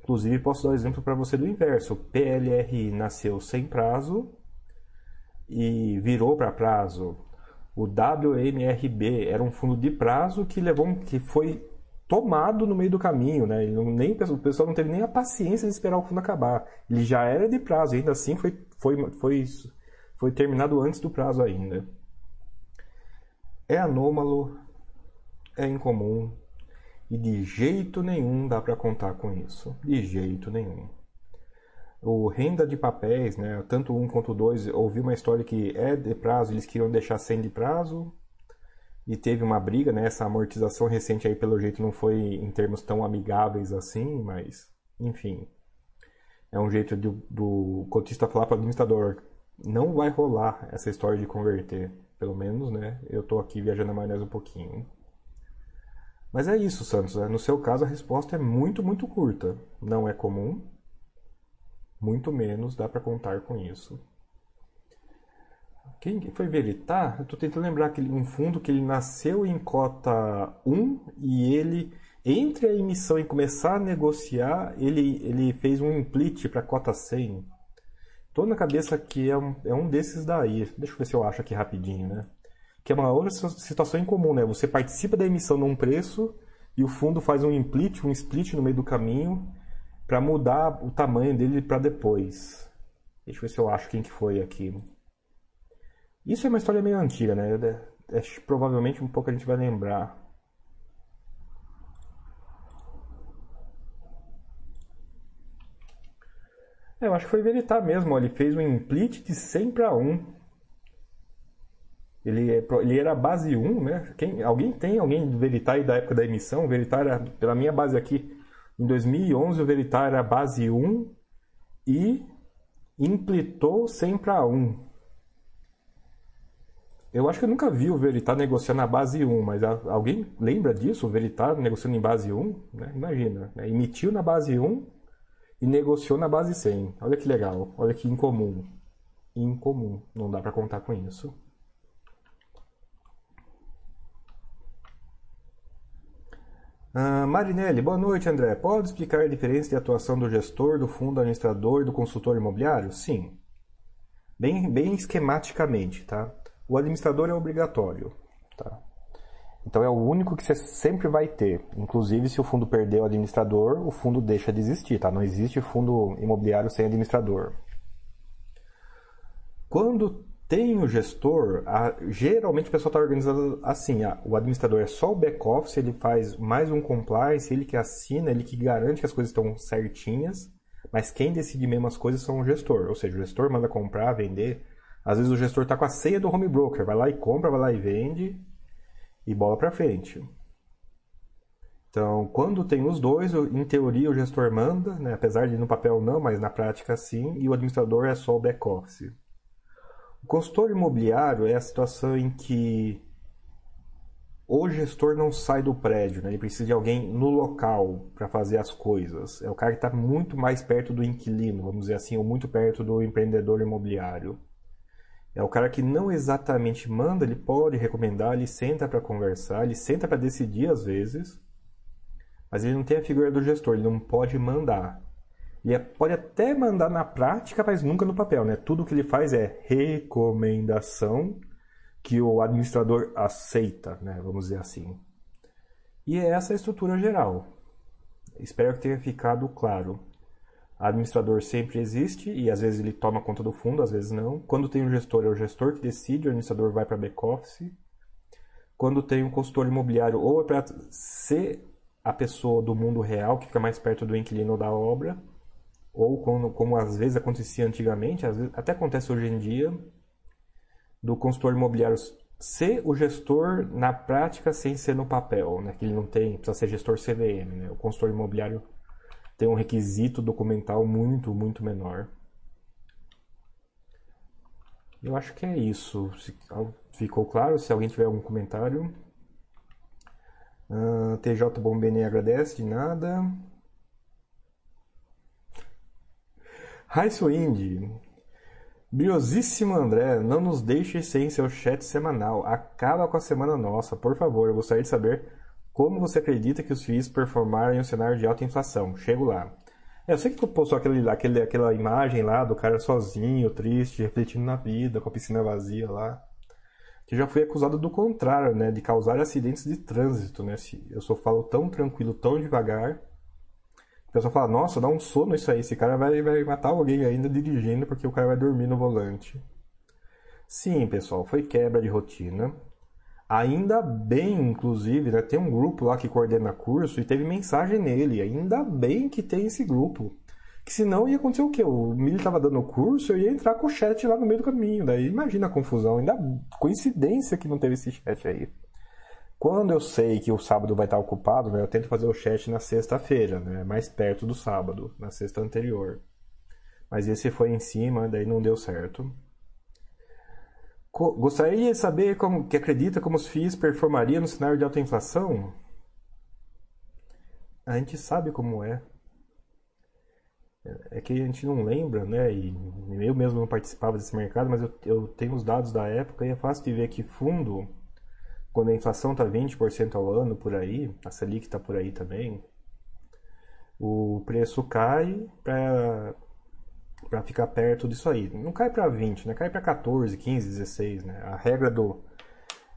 Inclusive, posso dar um exemplo para você do inverso. O PLRI nasceu sem prazo e virou para prazo. O WMRB era um fundo de prazo que levou que foi tomado no meio do caminho, né? Não, nem, o pessoal não teve nem a paciência de esperar o fundo acabar. Ele já era de prazo, ainda assim foi, foi, foi, foi terminado antes do prazo ainda. É anômalo, é incomum, e de jeito nenhum dá para contar com isso. De jeito nenhum. O renda de papéis, né, tanto um quanto dois, ouvi uma história que é de prazo, eles queriam deixar sem de prazo. E teve uma briga, né? Essa amortização recente aí, pelo jeito, não foi em termos tão amigáveis assim, mas, enfim. É um jeito do, do cotista falar para o administrador: não vai rolar essa história de converter. Pelo menos, né? Eu estou aqui viajando a maionese um pouquinho. Mas é isso, Santos. Né? No seu caso, a resposta é muito, muito curta. Não é comum, muito menos dá para contar com isso. Quem foi veritar? Eu estou tentando lembrar que um fundo que ele nasceu em cota 1 e ele, entre a emissão e começar a negociar, ele, ele fez um implit para cota 100. Estou na cabeça que é um, é um desses daí. Deixa eu ver se eu acho aqui rapidinho, né? que é uma outra situação incomum, né? Você participa da emissão num preço e o fundo faz um implit, um split no meio do caminho para mudar o tamanho dele para depois. Deixa eu ver se eu acho quem que foi aqui. Isso é uma história meio antiga, né? É, é, provavelmente um pouco a gente vai lembrar. É, eu acho que foi Veritar mesmo. Ó. Ele fez um implit de 100 para 1. Ele, é ele era base 1, né? Quem, alguém tem alguém do Veritar da época da emissão? O Veritar era, pela minha base aqui, em 2011 o Veritar era base 1 e implitou 100 para 1. Eu acho que eu nunca vi o Veritar negociando na base 1, mas alguém lembra disso? O Veritar negociando em base 1? Né? Imagina, né? emitiu na base 1 e negociou na base 100. Olha que legal, olha que incomum. Incomum, não dá para contar com isso. Ah, Marinelli, boa noite, André. Pode explicar a diferença de atuação do gestor, do fundo administrador e do consultor imobiliário? Sim. Bem, bem esquematicamente, tá? O administrador é obrigatório, tá? Então é o único que você sempre vai ter. Inclusive, se o fundo perder o administrador, o fundo deixa de existir, tá? Não existe fundo imobiliário sem administrador. Quando tem o gestor, a, geralmente o pessoal está organizado assim, a, o administrador é só o back-office, ele faz mais um compliance, ele que assina, ele que garante que as coisas estão certinhas, mas quem decide mesmo as coisas são o gestor, ou seja, o gestor manda comprar, vender, às vezes o gestor está com a ceia do home broker, vai lá e compra, vai lá e vende, e bola para frente. Então, quando tem os dois, em teoria o gestor manda, né? apesar de no papel não, mas na prática sim, e o administrador é só o back-office. O consultor imobiliário é a situação em que o gestor não sai do prédio, né? ele precisa de alguém no local para fazer as coisas. É o cara que está muito mais perto do inquilino, vamos dizer assim, ou muito perto do empreendedor imobiliário. É o cara que não exatamente manda, ele pode recomendar, ele senta para conversar, ele senta para decidir às vezes, mas ele não tem a figura do gestor, ele não pode mandar. Ele pode até mandar na prática, mas nunca no papel, né? Tudo que ele faz é recomendação que o administrador aceita, né? Vamos dizer assim. E é essa a estrutura geral. Espero que tenha ficado claro. Administrador sempre existe e às vezes ele toma conta do fundo, às vezes não. Quando tem um gestor, é o gestor que decide, o administrador vai para back-office. Quando tem um consultor imobiliário, ou é para ser a pessoa do mundo real que fica mais perto do inquilino da obra, ou como, como às vezes acontecia antigamente, vezes, até acontece hoje em dia, do consultor imobiliário ser o gestor na prática sem ser no papel, né? que ele não tem, precisa ser gestor CVM. Né? O consultor imobiliário tem um requisito documental muito, muito menor. Eu acho que é isso. Ficou claro? Se alguém tiver algum comentário. Uh, TJ Bombeni agradece, de nada. Raisso Indy. Briosíssimo André, não nos deixe sem seu chat semanal. Acaba com a semana nossa, por favor. Eu gostaria de saber como você acredita que os FIIs performaram em um cenário de alta inflação. Chego lá. É, eu sei que tu postou aquele, aquele, aquela imagem lá do cara sozinho, triste, refletindo na vida, com a piscina vazia lá que já fui acusado do contrário, né, de causar acidentes de trânsito, né? Eu só falo tão tranquilo, tão devagar. O pessoal fala, nossa, dá um sono isso aí, esse cara vai, vai matar alguém ainda dirigindo porque o cara vai dormir no volante. Sim, pessoal, foi quebra de rotina. Ainda bem, inclusive, né, tem um grupo lá que coordena curso e teve mensagem nele. Ainda bem que tem esse grupo. Que senão ia acontecer o quê? O Mili estava dando o curso, eu ia entrar com o chat lá no meio do caminho. Daí imagina a confusão. Ainda coincidência que não teve esse chat aí. Quando eu sei que o sábado vai estar ocupado, né, eu tento fazer o chat na sexta-feira, né, mais perto do sábado, na sexta anterior. Mas esse foi em cima, daí não deu certo. Gostaria de saber como que acredita como os FIIs performariam no cenário de alta inflação? A gente sabe como é é que a gente não lembra, né? E eu mesmo não participava desse mercado, mas eu, eu tenho os dados da época e é fácil de ver que fundo, quando a inflação está 20% ao ano por aí, a Selic está por aí também, o preço cai para para ficar perto disso aí. Não cai para 20, né? Cai para 14, 15, 16, né? A regra do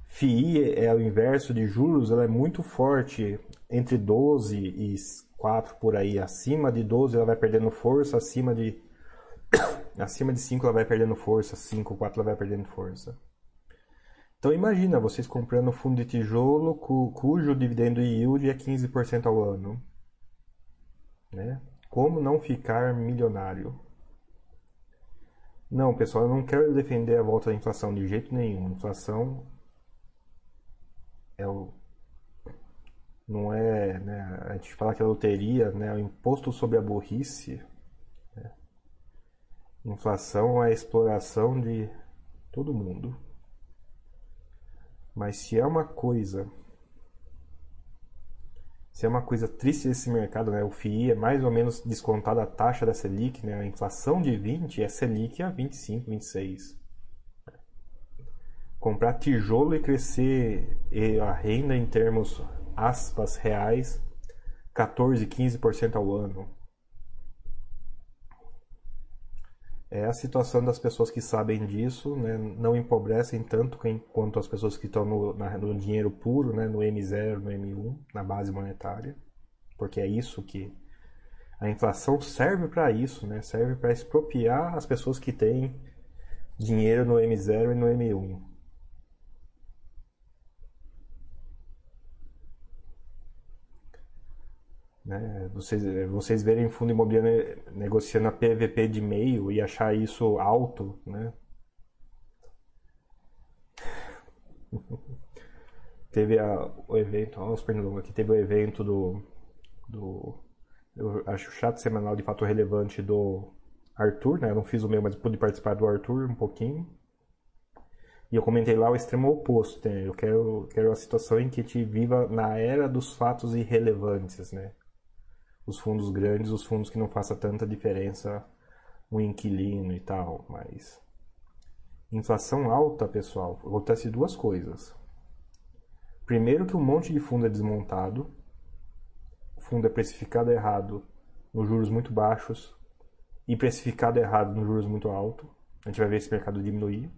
FII é o inverso de juros, ela é muito forte entre 12 e 4 por aí, acima de 12 ela vai perdendo força, acima de acima de 5 ela vai perdendo força, 5, 4 ela vai perdendo força. Então imagina vocês comprando fundo de tijolo cu, cujo dividendo yield é 15% ao ano. Né? Como não ficar milionário? Não, pessoal, eu não quero defender a volta da inflação de jeito nenhum. Inflação é o não é, né, a gente fala que a loteria, né, o imposto sobre a burrice, né, inflação é a exploração de todo mundo. Mas se é uma coisa, se é uma coisa triste desse mercado, né, o FII é mais ou menos descontada a taxa da Selic, né, a inflação de 20 é Selic a 25, 26 comprar tijolo e crescer a renda em termos aspas reais 14, 15% ao ano. É a situação das pessoas que sabem disso, né? não empobrecem tanto quanto as pessoas que estão no, na, no dinheiro puro, né? no M0, no M1, na base monetária, porque é isso que a inflação serve para isso, né? serve para expropriar as pessoas que têm dinheiro no M0 e no M1. Né? Vocês, vocês verem fundo imobiliário negociando a PVP de meio e achar isso alto, né? teve a, o evento, olha os pernilongos aqui, teve o evento do, do eu acho chato semanal de fato relevante do Arthur, né? Eu não fiz o meu, mas pude participar do Arthur um pouquinho. E eu comentei lá o extremo oposto, né? Eu quero, quero a situação em que gente viva na era dos fatos irrelevantes, né? Os fundos grandes, os fundos que não faça tanta diferença um inquilino e tal, mas inflação alta, pessoal, acontece duas coisas. Primeiro que um monte de fundo é desmontado, o fundo é precificado errado nos juros muito baixos e precificado errado nos juros muito altos. A gente vai ver esse mercado diminuir.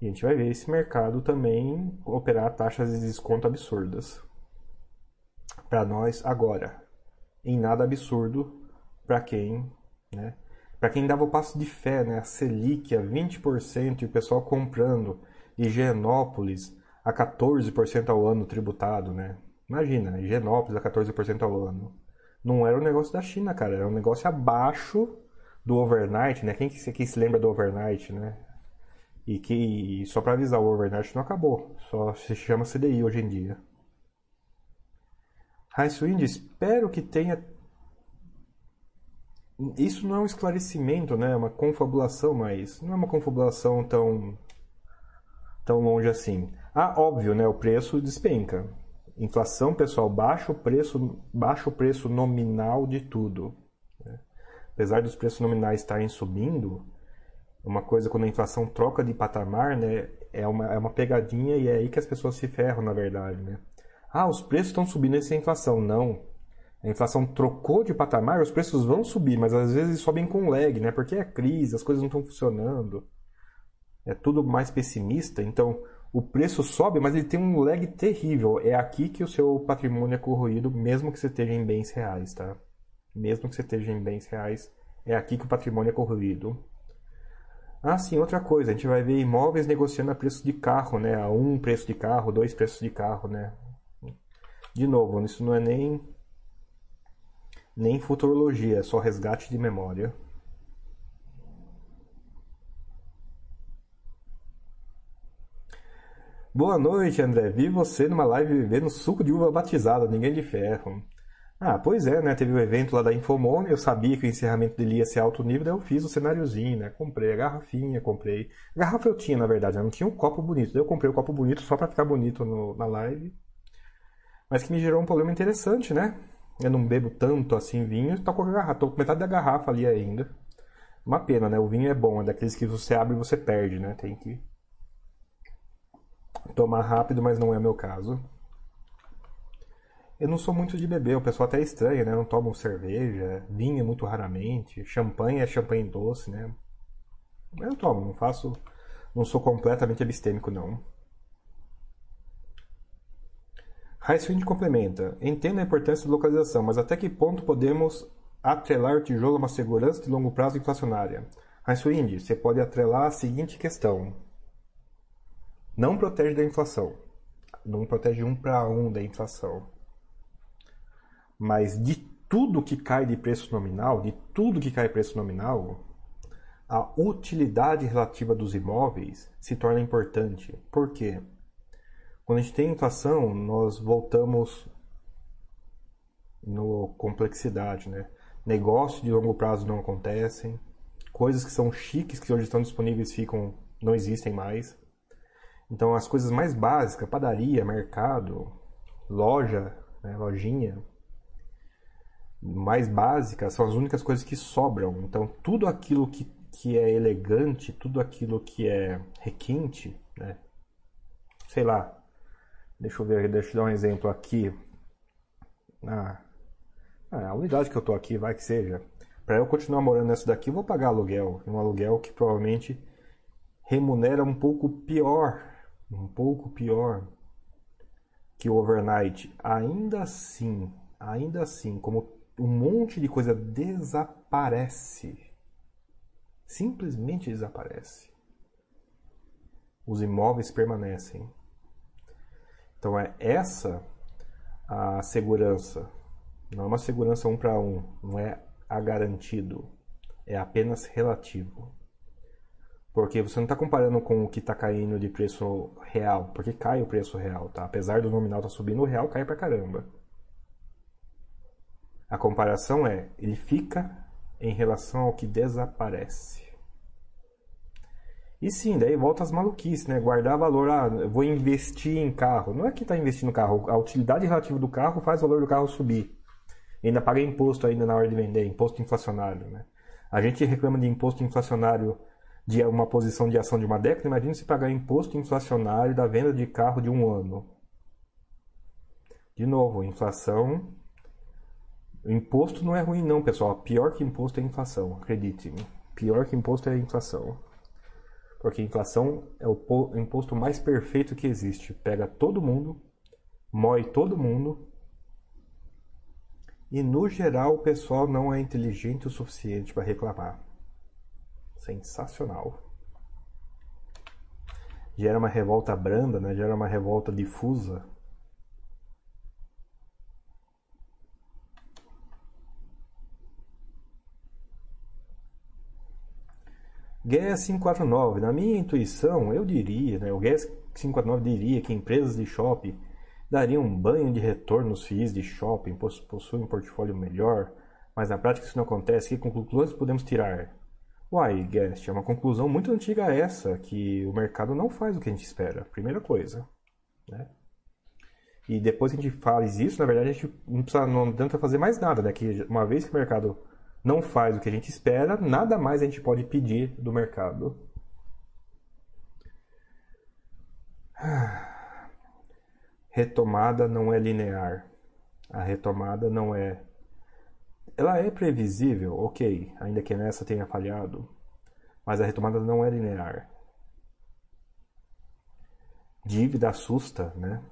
E a gente vai ver esse mercado também operar taxas de desconto absurdas. Para nós agora. Em nada absurdo para quem, né? Para quem dava o passo de fé, né? A Selic a 20% e o pessoal comprando. Higienópolis a 14% ao ano tributado, né? Imagina, Higienópolis a 14% ao ano. Não era um negócio da China, cara. Era um negócio abaixo do overnight, né? Quem, quem se lembra do overnight, né? E que, só para avisar, o overnight não acabou. Só se chama CDI hoje em dia. Wind, espero que tenha. Isso não é um esclarecimento, né? É uma confabulação, mas não é uma confabulação tão tão longe assim. Ah, óbvio, né? O preço despenca. Inflação, pessoal, baixa o preço, baixa o preço nominal de tudo. Né? Apesar dos preços nominais estarem subindo, uma coisa quando a inflação troca de patamar, né, é uma, é uma pegadinha e é aí que as pessoas se ferram, na verdade, né? Ah, os preços estão subindo essa é inflação. Não. A inflação trocou de patamar, os preços vão subir, mas às vezes sobem com lag, né? Porque é crise, as coisas não estão funcionando. É tudo mais pessimista, então o preço sobe, mas ele tem um lag terrível. É aqui que o seu patrimônio é corroído, mesmo que você esteja em bens reais, tá? Mesmo que você esteja em bens reais, é aqui que o patrimônio é corroído. Ah, sim, outra coisa, a gente vai ver imóveis negociando a preço de carro, né? A um preço de carro, dois preços de carro, né? De novo, isso não é nem nem futurologia, é só resgate de memória. Boa noite, André. Vi você numa live bebendo suco de uva batizada, ninguém de ferro. Ah, pois é, né? Teve o um evento lá da Infomone, eu sabia que o encerramento dele ia ser alto nível, daí eu fiz o cenáriozinho, né? Comprei a garrafinha, comprei. A garrafa eu tinha, na verdade, eu não tinha um copo bonito. Daí eu comprei o um copo bonito só para ficar bonito no, na live. Mas que me gerou um problema interessante, né? Eu não bebo tanto assim vinho, tô com a garrafa, tô com metade da garrafa ali ainda. Uma pena, né? O vinho é bom, é daqueles que você abre e você perde, né? Tem que tomar rápido, mas não é meu caso. Eu não sou muito de beber, o pessoal até estranha, né? Não tomo cerveja, vinho muito raramente, champanhe é champanhe doce, né? Eu tomo, não faço. Não sou completamente abstêmico, não. Highswind complementa. Entendo a importância da localização, mas até que ponto podemos atrelar o tijolo a uma segurança de longo prazo inflacionária? Highswind, você pode atrelar a seguinte questão não protege da inflação. Não protege um para um da inflação. Mas de tudo que cai de preço nominal, de tudo que cai preço nominal, a utilidade relativa dos imóveis se torna importante. Por quê? Quando a gente tem inflação, nós voltamos no complexidade, né? Negócios de longo prazo não acontecem, coisas que são chiques que hoje estão disponíveis ficam não existem mais. Então, as coisas mais básicas, padaria, mercado, loja, né, lojinha, mais básicas, são as únicas coisas que sobram. Então, tudo aquilo que, que é elegante, tudo aquilo que é requinte, né, sei lá, deixa eu ver, deixa eu dar um exemplo aqui. Ah, a unidade que eu tô aqui, vai que seja. Para eu continuar morando nessa daqui, eu vou pagar aluguel. Um aluguel que provavelmente remunera um pouco pior um pouco pior que o overnight, ainda assim, ainda assim, como um monte de coisa desaparece, simplesmente desaparece, os imóveis permanecem. Então é essa a segurança. Não é uma segurança um para um, não é a garantido, é apenas relativo. Porque você não está comparando com o que está caindo de preço real, porque cai o preço real, tá? Apesar do nominal estar tá subindo, o real cai pra caramba. A comparação é, ele fica em relação ao que desaparece. E sim, daí volta as maluquices, né? Guardar valor, ah, vou investir em carro. Não é que está investindo no carro, a utilidade relativa do carro faz o valor do carro subir. Ainda paga imposto ainda na hora de vender, imposto inflacionário, né? A gente reclama de imposto inflacionário de uma posição de ação de uma década, imagine se pagar imposto inflacionário da venda de carro de um ano. De novo, inflação. Imposto não é ruim não, pessoal. Pior que imposto é inflação, acredite-me. Pior que imposto é inflação. Porque inflação é o imposto mais perfeito que existe. Pega todo mundo, moe todo mundo. E no geral o pessoal não é inteligente o suficiente para reclamar. Sensacional. Gera uma revolta branda, né? gera uma revolta difusa. GES 549, na minha intuição, eu diria, né, o GES 549 diria que empresas de shopping dariam um banho de retorno nos FIIs de shopping, possuem um portfólio melhor, mas na prática isso não acontece. Que conclusões podemos tirar? Uai, Guest, é uma conclusão muito antiga essa, que o mercado não faz o que a gente espera. Primeira coisa. Né? E depois que a gente faz isso, na verdade a gente não precisa não tenta fazer mais nada, né? Que uma vez que o mercado não faz o que a gente espera, nada mais a gente pode pedir do mercado. Retomada não é linear. A retomada não é ela é previsível, ok, ainda que nessa tenha falhado, mas a retomada não é linear. Dívida assusta, né?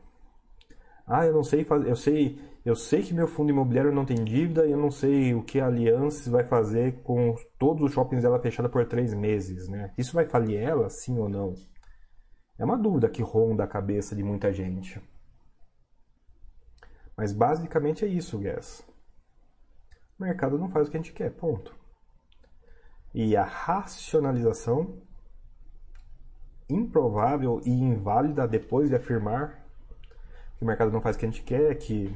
Ah, eu não sei fazer, eu sei, eu sei que meu fundo imobiliário não tem dívida e eu não sei o que a Aliança vai fazer com todos os shoppings dela fechada por três meses, né? Isso vai falir ela, sim ou não? É uma dúvida que ronda a cabeça de muita gente. Mas basicamente é isso, Guess o mercado não faz o que a gente quer, ponto. E a racionalização improvável e inválida depois de afirmar que o mercado não faz o que a gente quer, que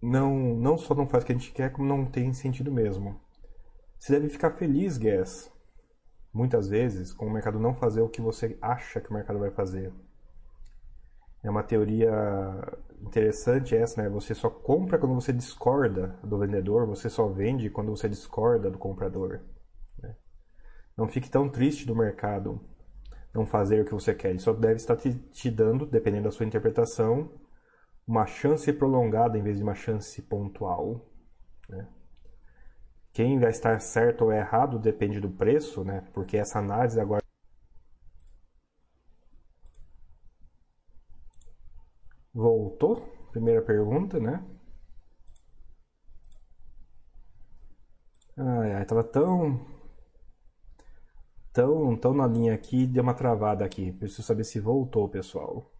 não, não só não faz o que a gente quer, como não tem sentido mesmo. Você deve ficar feliz, Guess, muitas vezes, com o mercado não fazer o que você acha que o mercado vai fazer. É uma teoria interessante essa, né? Você só compra quando você discorda do vendedor, você só vende quando você discorda do comprador. Né? Não fique tão triste do mercado não fazer o que você quer. Ele só deve estar te, te dando, dependendo da sua interpretação, uma chance prolongada em vez de uma chance pontual. Né? Quem vai estar certo ou errado depende do preço, né? Porque essa análise agora Voltou? Primeira pergunta, né? Ai, ai, tava tão. Tão, tão na linha aqui, deu uma travada aqui. Preciso saber se voltou, pessoal.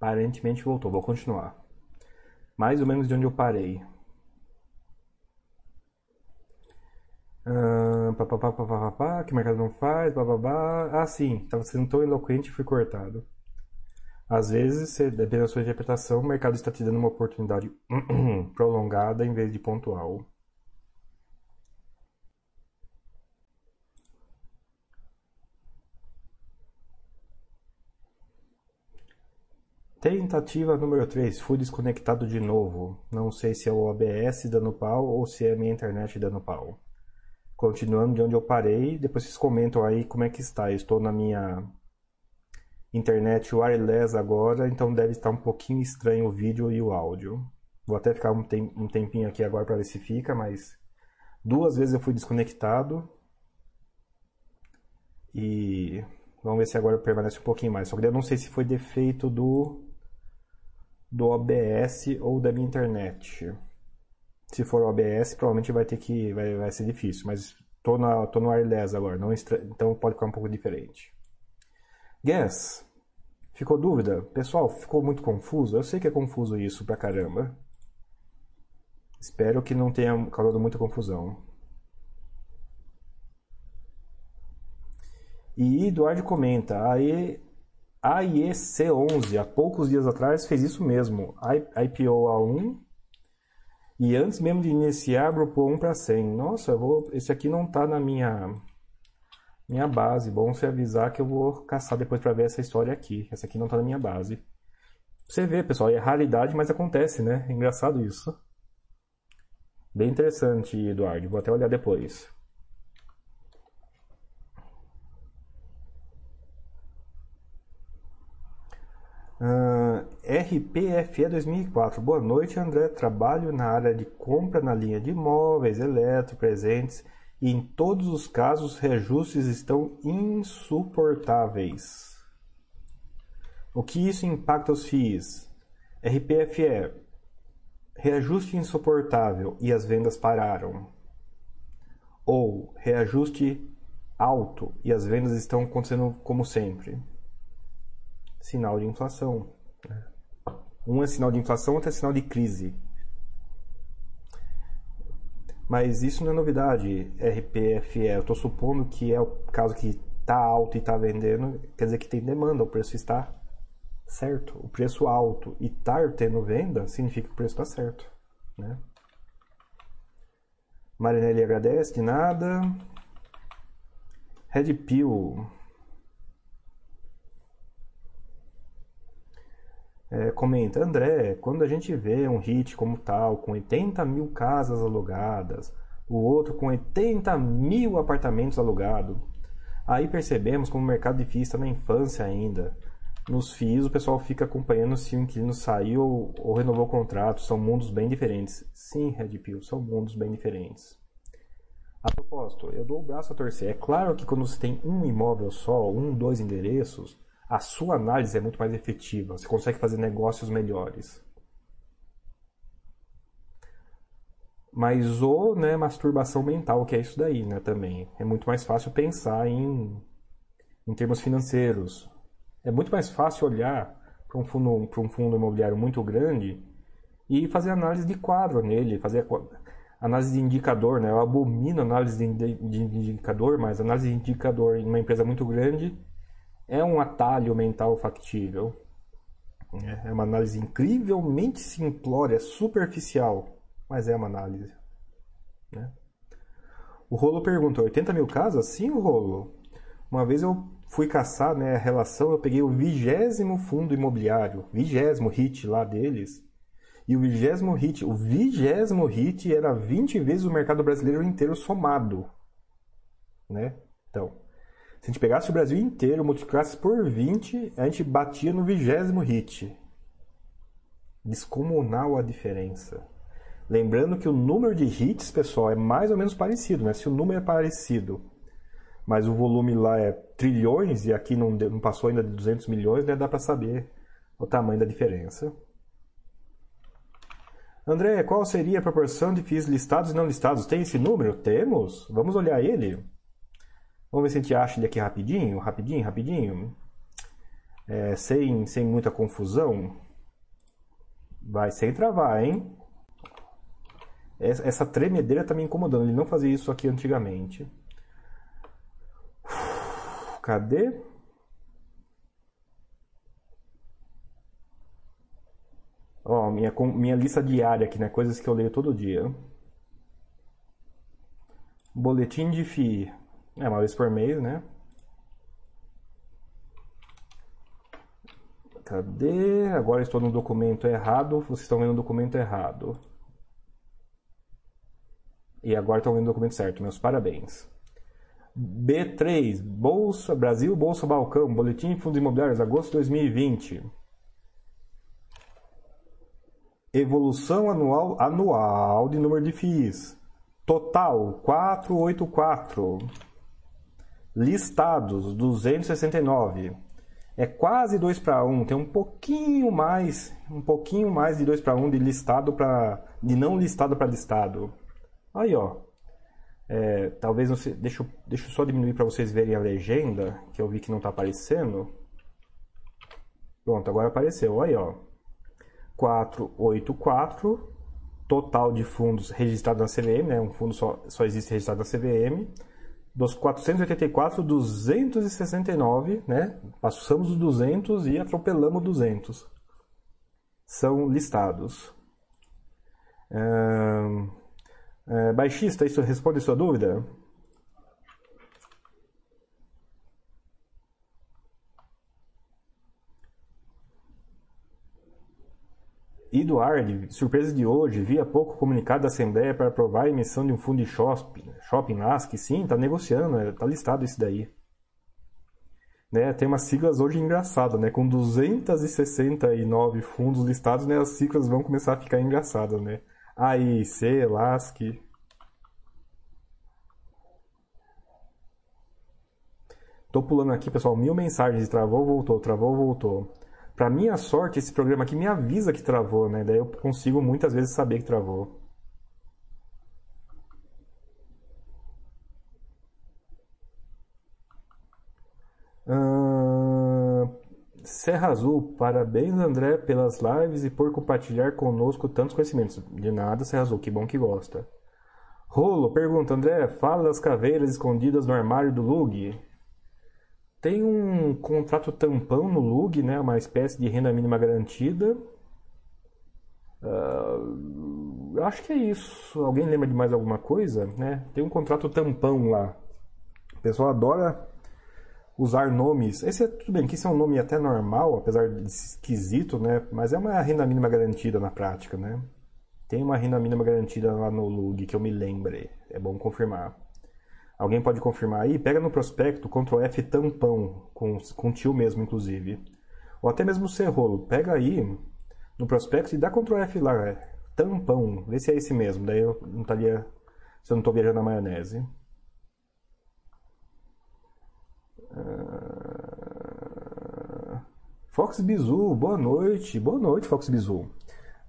Aparentemente voltou. Vou continuar. Mais ou menos de onde eu parei. Uh, pá, pá, pá, pá, pá, pá, que mercado não faz, blá. Ah, sim, estava sendo tão eloquente e fui cortado. Às vezes, dependendo da sua interpretação, o mercado está te dando uma oportunidade prolongada em vez de pontual. Tentativa número 3. Fui desconectado de novo. Não sei se é o OBS dando pau ou se é a minha internet dando pau continuando de onde eu parei. Depois vocês comentam aí como é que está. Eu estou na minha internet wireless agora, então deve estar um pouquinho estranho o vídeo e o áudio. Vou até ficar um, tempinho aqui agora para ver se fica, mas duas vezes eu fui desconectado. E vamos ver se agora permanece um pouquinho mais. Só que eu não sei se foi defeito do do OBS ou da minha internet. Se for OBS, provavelmente vai ter que. vai, vai ser difícil, mas tô, na, tô no wireless agora, não estra... então pode ficar um pouco diferente. Guess. Ficou dúvida? Pessoal, ficou muito confuso? Eu sei que é confuso isso pra caramba. Espero que não tenha causado muita confusão. E Eduardo comenta, a, a IEC11, há poucos dias atrás, fez isso mesmo. IPO a 1 e antes mesmo de iniciar, grupou 1 para 100. Nossa, vou, esse aqui não está na minha minha base. Bom você avisar que eu vou caçar depois para ver essa história aqui. Essa aqui não está na minha base. Você vê, pessoal, é raridade, mas acontece, né? É engraçado isso. Bem interessante, Eduardo. Vou até olhar depois. Uh, RPFE 2004. Boa noite, André. Trabalho na área de compra na linha de imóveis, eletro, presentes e em todos os casos reajustes estão insuportáveis. O que isso impacta os FIIs? RPFE. Reajuste insuportável e as vendas pararam. Ou reajuste alto e as vendas estão acontecendo como sempre sinal de inflação. Né? Um é sinal de inflação, outro é sinal de crise. Mas isso não é novidade, RPFE. Eu estou supondo que é o caso que está alto e está vendendo, quer dizer que tem demanda, o preço está certo. O preço alto e estar tá tendo venda significa que o preço está certo. Né? Marinelli agradece, de nada. Red Pill. É, comenta, André, quando a gente vê um hit como tal, com 80 mil casas alugadas, o outro com 80 mil apartamentos alugados, aí percebemos como o mercado de FIIs está na infância ainda. Nos FIIs o pessoal fica acompanhando se o inquilino saiu ou, ou renovou o contrato, são mundos bem diferentes. Sim, Red Pill, são mundos bem diferentes. A propósito, eu dou o braço a torcer. É claro que quando você tem um imóvel só, um, dois endereços, a sua análise é muito mais efetiva, você consegue fazer negócios melhores. Mas ou né, masturbação mental, que é isso daí né, também. É muito mais fácil pensar em, em termos financeiros. É muito mais fácil olhar para um, fundo, um fundo imobiliário muito grande e fazer análise de quadro nele, fazer análise de indicador. Né? Eu abomino análise de indicador, mas análise de indicador em uma empresa muito grande é um atalho mental factível. É uma análise incrivelmente simplória, superficial, mas é uma análise. Né? O Rolo perguntou: 80 mil casas? Sim, Rolo. Uma vez eu fui caçar né, a relação, eu peguei o vigésimo fundo imobiliário, vigésimo hit lá deles, e o vigésimo hit, o vigésimo hit era 20 vezes o mercado brasileiro inteiro somado. Né? Então, se a gente pegasse o Brasil inteiro, multiplicasse por 20, a gente batia no vigésimo hit. Descomunal a diferença. Lembrando que o número de hits, pessoal, é mais ou menos parecido, né? Se o número é parecido, mas o volume lá é trilhões e aqui não, não passou ainda de 200 milhões, né? Dá para saber o tamanho da diferença. André, qual seria a proporção de FIIs listados e não listados? Tem esse número? Temos. Vamos olhar ele. Vamos ver se a gente acha ele aqui rapidinho, rapidinho, rapidinho. É, sem, sem muita confusão. Vai sem travar, hein? Essa tremedeira tá me incomodando. Ele não fazia isso aqui antigamente. Cadê? Ó, minha, minha lista diária aqui, né? Coisas que eu leio todo dia. Boletim de FII. É, uma vez por mês, né? Cadê? Agora estou no documento errado. Vocês estão vendo o documento errado. E agora estão vendo o documento certo. Meus parabéns. B3, Bolsa Brasil, Bolsa Balcão, Boletim de Fundos Imobiliários, agosto de 2020. Evolução anual, anual de número de FIIs. Total 484 listados 269. É quase 2 para 1, tem um pouquinho mais, um pouquinho mais de 2 para 1 de listado para de não listado para listado. Aí, ó. É, talvez você, deixa, eu, deixa eu só diminuir para vocês verem a legenda, que eu vi que não está aparecendo. Pronto, agora apareceu. Aí, ó. 484, total de fundos registrados na CVM, né? Um fundo só, só existe registrado na CVM. Dos 484, 269, né? Passamos os 200 e atropelamos 200. São listados. É, é, baixista, isso responde sua dúvida? Eduardo, surpresa de hoje, vi há pouco comunicado da Assembleia para aprovar a emissão de um fundo de shopping, shopping NASC, sim, está negociando, está é, listado isso daí. Né, tem umas siglas hoje engraçadas, né? Com 269 fundos listados, né, as siglas vão começar a ficar engraçadas, né? AIC, LASC. Tô pulando aqui, pessoal, mil mensagens, travou, voltou, travou, voltou. Para minha sorte, esse programa aqui me avisa que travou, né? Daí eu consigo muitas vezes saber que travou. Uh... Serra Azul, parabéns André pelas lives e por compartilhar conosco tantos conhecimentos. De nada, Serra Azul, que bom que gosta. Rolo, pergunta, André, fala das caveiras escondidas no armário do Lug. Tem um contrato tampão no LUG, né? uma espécie de renda mínima garantida. Uh, acho que é isso. Alguém lembra de mais alguma coisa? Né? Tem um contrato tampão lá. O pessoal adora usar nomes. Esse é tudo bem, que esse é um nome até normal, apesar de esquisito, né? Mas é uma renda mínima garantida na prática, né? Tem uma renda mínima garantida lá no LUG que eu me lembre. É bom confirmar. Alguém pode confirmar aí? Pega no prospecto Ctrl F tampão, com, com tio mesmo, inclusive. Ou até mesmo rolo. Pega aí no prospecto e dá Ctrl F lá, é, tampão. Vê se é esse mesmo. Daí eu não estaria. Se eu não estou viajando na maionese. Uh... Fox Bizu, boa noite. Boa noite, Fox Bizu.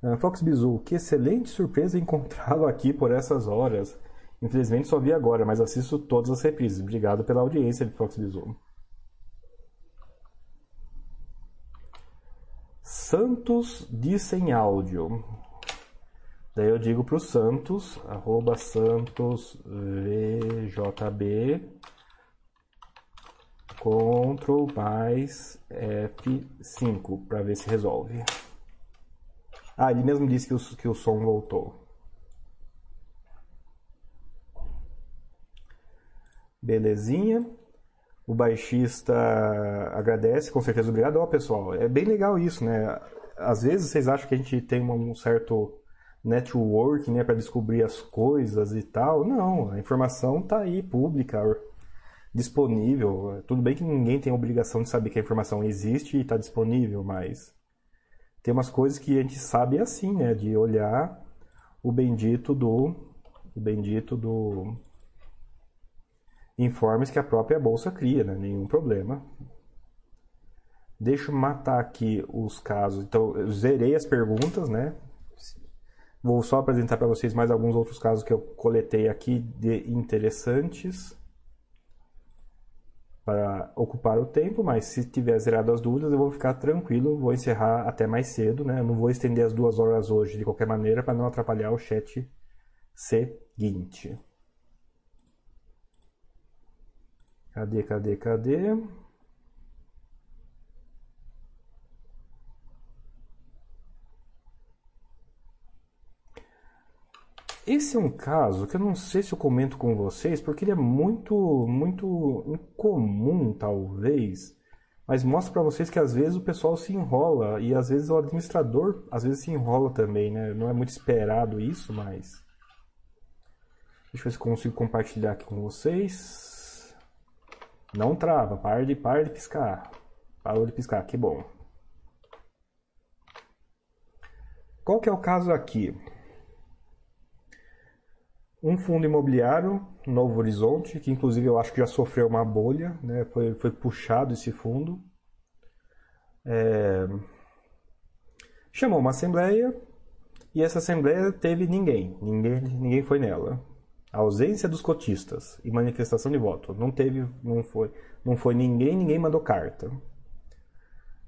Uh, Fox Bizu, que excelente surpresa encontrá-lo aqui por essas horas. Infelizmente só vi agora, mas assisto todas as reprises. Obrigado pela audiência de Fox Bizu. Santos de sem áudio. Daí eu digo para o Santos, arroba Santos VJB, Ctrl mais F5 para ver se resolve. Ah, ele mesmo disse que o, que o som voltou. Belezinha. O baixista agradece, com certeza, obrigado. Ó, pessoal, é bem legal isso, né? Às vezes vocês acham que a gente tem um certo network, né, para descobrir as coisas e tal. Não, a informação tá aí, pública, disponível. Tudo bem que ninguém tem obrigação de saber que a informação existe e está disponível, mas tem umas coisas que a gente sabe assim, né, de olhar o bendito do o bendito do informes que a própria bolsa cria, né? nenhum problema. Deixa eu matar aqui os casos. Então, eu zerei as perguntas, né? Vou só apresentar para vocês mais alguns outros casos que eu coletei aqui de interessantes para ocupar o tempo, mas se tiver zerado as dúvidas, eu vou ficar tranquilo, vou encerrar até mais cedo, né? Eu não vou estender as duas horas hoje de qualquer maneira para não atrapalhar o chat seguinte. Cadê, cadê, cadê? Esse é um caso que eu não sei se eu comento com vocês, porque ele é muito, muito incomum, talvez, mas mostra para vocês que às vezes o pessoal se enrola e às vezes o administrador às vezes se enrola também, né? Não é muito esperado isso, mas deixa eu ver se consigo compartilhar aqui com vocês. Não trava, para de, para de piscar. Parou de piscar, que bom. Qual que é o caso aqui? Um fundo imobiliário, Novo Horizonte, que inclusive eu acho que já sofreu uma bolha, né? foi, foi puxado esse fundo. É... Chamou uma assembleia e essa assembleia teve ninguém, ninguém, ninguém foi nela. A ausência dos cotistas e manifestação de voto. Não teve, não foi, não foi ninguém, ninguém mandou carta.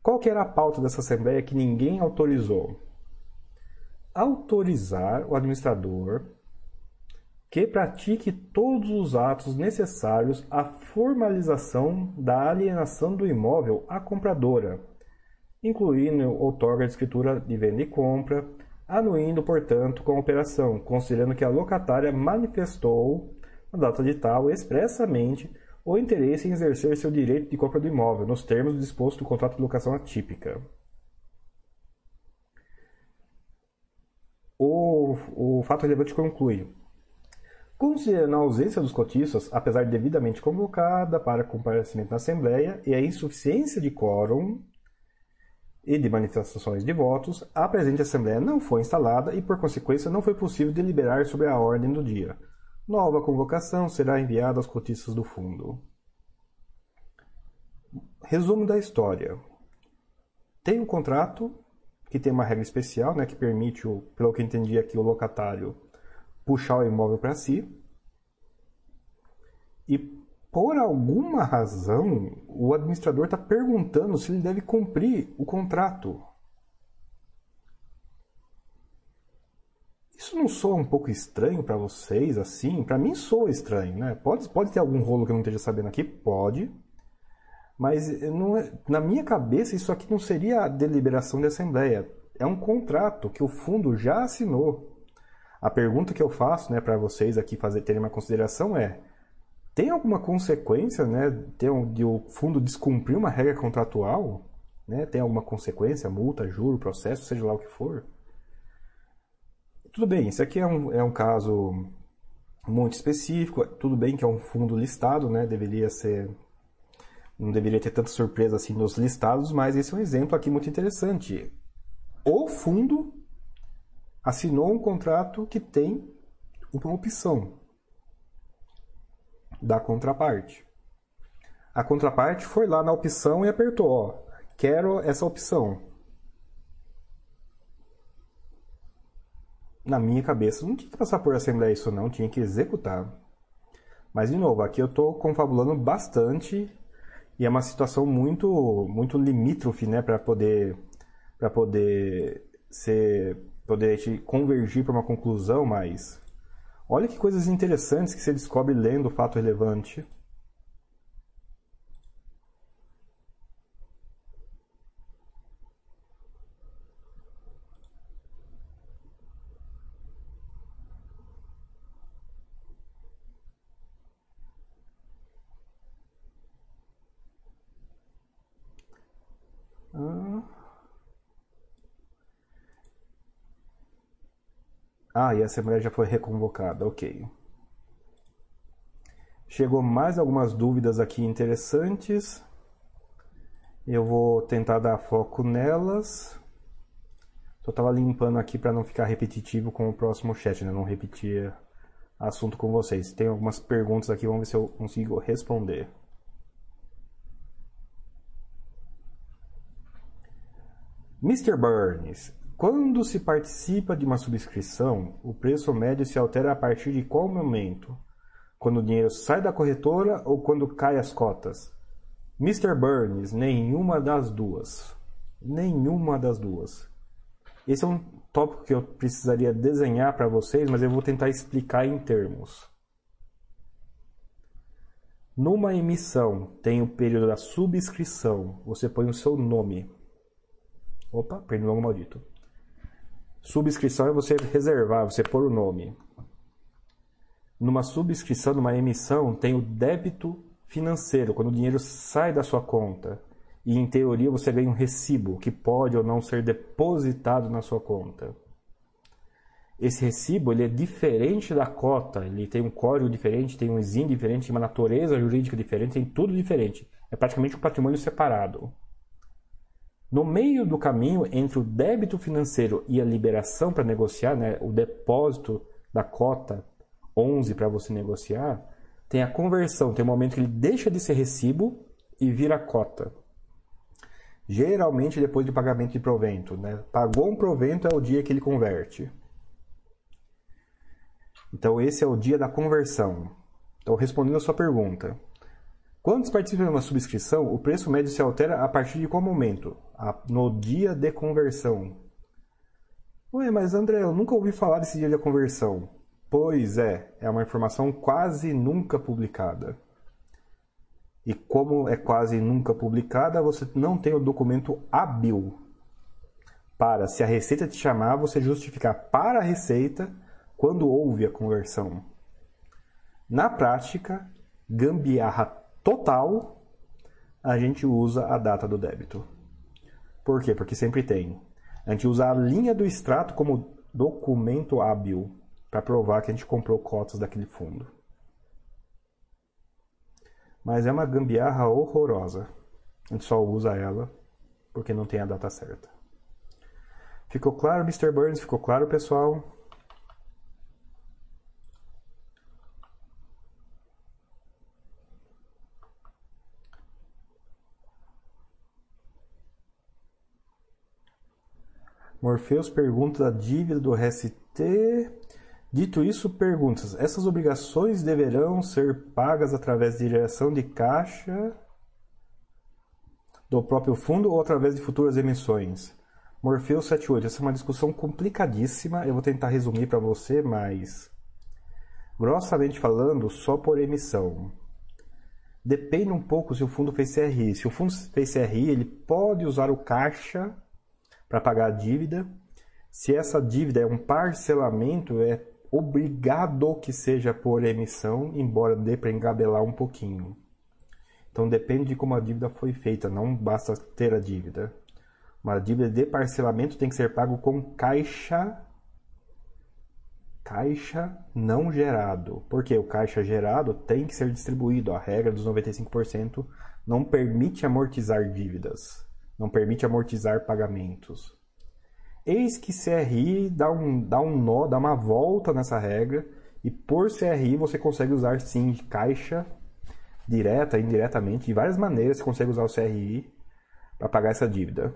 Qual que era a pauta dessa assembleia que ninguém autorizou? Autorizar o administrador que pratique todos os atos necessários à formalização da alienação do imóvel à compradora, incluindo outorga de escritura de venda e compra, anuindo, portanto, com a operação, considerando que a locatária manifestou, na data de tal, expressamente o interesse em exercer seu direito de compra do imóvel, nos termos dispostos do contrato de locação atípica. O, o fato relevante conclui. Considerando a ausência dos cotistas, apesar de devidamente convocada para comparecimento na Assembleia, e a insuficiência de quórum e de manifestações de votos, a presente Assembleia não foi instalada e, por consequência, não foi possível deliberar sobre a ordem do dia. Nova convocação será enviada aos cotistas do fundo. Resumo da história. Tem um contrato que tem uma regra especial, né, que permite, pelo que entendi aqui, o locatário puxar o imóvel para si. E por alguma razão, o administrador está perguntando se ele deve cumprir o contrato. Isso não soa um pouco estranho para vocês, assim? Para mim soa estranho, né? Pode, pode ter algum rolo que eu não esteja sabendo aqui? Pode. Mas não é, na minha cabeça, isso aqui não seria a deliberação de assembleia. É um contrato que o fundo já assinou. A pergunta que eu faço, né, para vocês aqui fazer terem uma consideração é: tem alguma consequência, né, de, de o fundo descumprir uma regra contratual? Né? Tem alguma consequência, multa, juro, processo, seja lá o que for? Tudo bem, isso aqui é um, é um caso muito específico. Tudo bem que é um fundo listado, né? Deveria ser. Não deveria ter tanta surpresa assim nos listados, mas esse é um exemplo aqui muito interessante. O fundo assinou um contrato que tem uma opção da contraparte. A contraparte foi lá na opção e apertou, ó, quero essa opção. Na minha cabeça, não tinha que passar por assembleia isso não, tinha que executar. Mas de novo, aqui eu estou confabulando bastante e é uma situação muito muito limítrofe, né, para poder para poder ser poder convergir para uma conclusão, mas olha que coisas interessantes que você descobre lendo o fato relevante. Ah, e a Assembleia já foi reconvocada, ok. Chegou mais algumas dúvidas aqui interessantes. Eu vou tentar dar foco nelas. Só estava limpando aqui para não ficar repetitivo com o próximo chat, né? Não repetir assunto com vocês. Tem algumas perguntas aqui, vamos ver se eu consigo responder. Mr. Burns, quando se participa de uma subscrição, o preço médio se altera a partir de qual momento? Quando o dinheiro sai da corretora ou quando cai as cotas? Mr. Burns, nenhuma das duas. Nenhuma das duas. Esse é um tópico que eu precisaria desenhar para vocês, mas eu vou tentar explicar em termos. Numa emissão, tem o período da subscrição. Você põe o seu nome. Opa, perdi o nome maldito. Subscrição é você reservar, você pôr o nome. Numa subscrição, numa emissão, tem o débito financeiro, quando o dinheiro sai da sua conta. E em teoria você ganha um recibo que pode ou não ser depositado na sua conta. Esse recibo ele é diferente da cota, ele tem um código diferente, tem um ISIN diferente, tem uma natureza jurídica diferente, tem tudo diferente. É praticamente um patrimônio separado. No meio do caminho entre o débito financeiro e a liberação para negociar, né, o depósito da cota 11 para você negociar, tem a conversão, tem o um momento que ele deixa de ser recibo e vira cota. Geralmente depois de pagamento de provento. Né? Pagou um provento é o dia que ele converte. Então esse é o dia da conversão. Então respondendo a sua pergunta, Quando participa de uma subscrição, o preço médio se altera a partir de qual momento? no dia de conversão. Ué, mas André, eu nunca ouvi falar desse dia de conversão. Pois é, é uma informação quase nunca publicada. E como é quase nunca publicada, você não tem o documento hábil para, se a receita te chamar, você justificar para a receita quando houve a conversão. Na prática, gambiarra total, a gente usa a data do débito. Por quê? Porque sempre tem. A gente usa a linha do extrato como documento hábil para provar que a gente comprou cotas daquele fundo. Mas é uma gambiarra horrorosa. A gente só usa ela porque não tem a data certa. Ficou claro, Mr. Burns? Ficou claro, pessoal? Morpheus pergunta da dívida do RST. Dito isso, perguntas: essas obrigações deverão ser pagas através de geração de caixa do próprio fundo ou através de futuras emissões? Morpheus 78, essa é uma discussão complicadíssima. Eu vou tentar resumir para você, mas grossamente falando, só por emissão. Depende um pouco se o fundo fez CRI. Se o fundo fez CRI, ele pode usar o caixa para pagar a dívida. Se essa dívida é um parcelamento, é obrigado que seja por emissão, embora dê para engabelar um pouquinho. Então depende de como a dívida foi feita, não basta ter a dívida. Uma dívida de parcelamento tem que ser pago com caixa caixa não gerado. Porque o caixa gerado tem que ser distribuído. A regra dos 95% não permite amortizar dívidas não permite amortizar pagamentos. Eis que CRI dá um, dá um nó, dá uma volta nessa regra, e por CRI você consegue usar sim caixa direta, indiretamente, de várias maneiras você consegue usar o CRI para pagar essa dívida.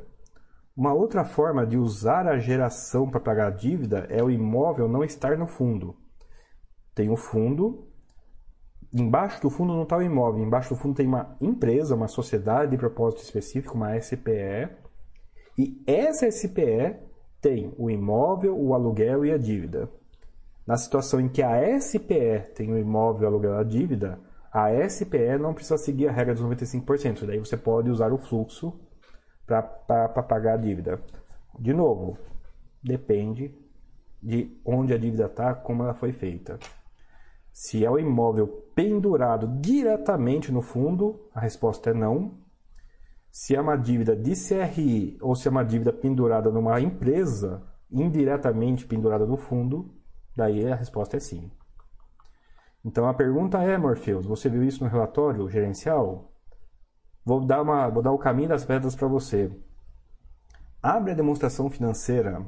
Uma outra forma de usar a geração para pagar a dívida é o imóvel não estar no fundo. Tem o fundo, Embaixo do fundo não está o imóvel, embaixo do fundo tem uma empresa, uma sociedade de propósito específico, uma SPE, e essa SPE tem o imóvel, o aluguel e a dívida. Na situação em que a SPE tem o imóvel, o aluguel e a dívida, a SPE não precisa seguir a regra dos 95%, daí você pode usar o fluxo para pagar a dívida. De novo, depende de onde a dívida está, como ela foi feita. Se é o imóvel pendurado diretamente no fundo, a resposta é não. Se é uma dívida de CRI ou se é uma dívida pendurada numa empresa, indiretamente pendurada no fundo, daí a resposta é sim. Então a pergunta é, Morpheus, você viu isso no relatório gerencial? Vou dar, uma, vou dar o caminho das pedras para você. Abre a demonstração financeira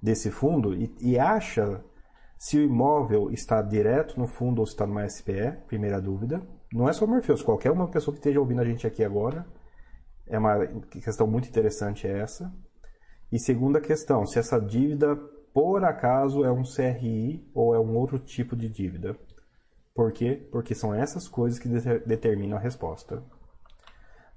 desse fundo e, e acha se o imóvel está direto no fundo ou se está numa SPE, primeira dúvida. Não é só o Morpheus, qualquer uma pessoa que esteja ouvindo a gente aqui agora. É uma questão muito interessante essa. E segunda questão, se essa dívida por acaso é um CRI ou é um outro tipo de dívida. Por quê? Porque são essas coisas que determinam a resposta.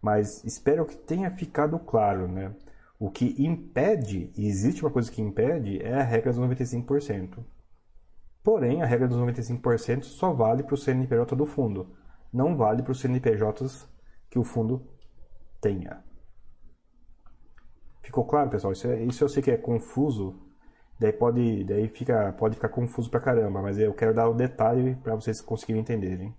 Mas espero que tenha ficado claro, né? O que impede, e existe uma coisa que impede, é a regra dos 95%. Porém, a regra dos 95% só vale para o CNPJ do fundo, não vale para os CNPJs que o fundo tenha. Ficou claro, pessoal? Isso, é, isso eu sei que é confuso, daí pode, daí fica, pode ficar confuso pra caramba, mas eu quero dar o detalhe para vocês conseguirem entenderem.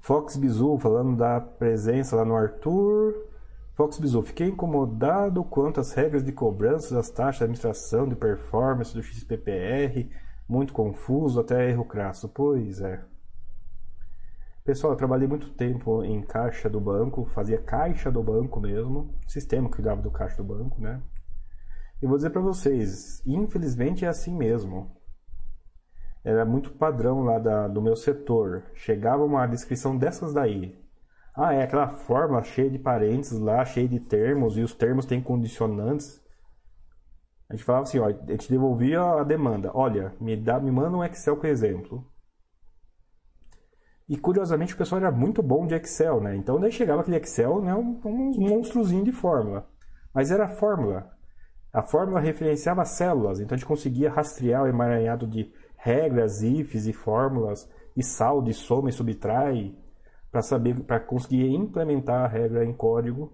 Fox Bizu falando da presença lá no Arthur. Fox Bizu, fiquei incomodado quanto às regras de cobrança das taxas de administração de performance do XPPR, muito confuso, até erro crasso. Pois é. Pessoal, eu trabalhei muito tempo em caixa do banco, fazia caixa do banco mesmo, sistema que cuidava do caixa do banco, né? E vou dizer para vocês, infelizmente é assim mesmo. Era muito padrão lá da, do meu setor. Chegava uma descrição dessas daí. Ah, é aquela forma cheia de parênteses lá, cheia de termos, e os termos têm condicionantes. A gente falava assim, ó, a gente devolvia a demanda. Olha, me, dá, me manda um Excel com exemplo. E curiosamente o pessoal era muito bom de Excel, né? Então daí chegava aquele Excel, né, um, um monstruozinho de fórmula. Mas era fórmula. A fórmula referenciava células, então a gente conseguia rastrear o emaranhado de regras, ifs e fórmulas, e saldo, e soma e subtrai, para saber, para conseguir implementar a regra em código,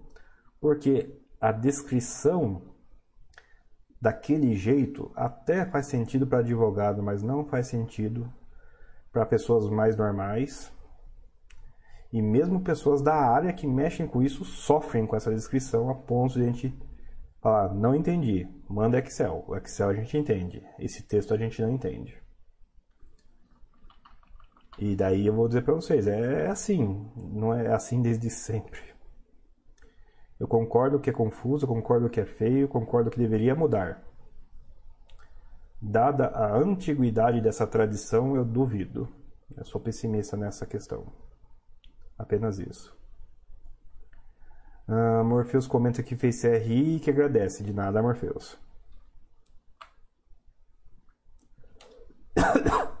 porque a descrição daquele jeito até faz sentido para advogado, mas não faz sentido para pessoas mais normais. E mesmo pessoas da área que mexem com isso sofrem com essa descrição a ponto de a gente falar: não entendi, manda Excel. O Excel a gente entende, esse texto a gente não entende. E daí eu vou dizer para vocês: é assim, não é assim desde sempre. Eu concordo que é confuso, concordo que é feio, concordo que deveria mudar. Dada a antiguidade dessa tradição, eu duvido. Eu sou pessimista nessa questão. Apenas isso. Uh, Morpheus comenta que fez CRI e que agradece. De nada, Morpheus.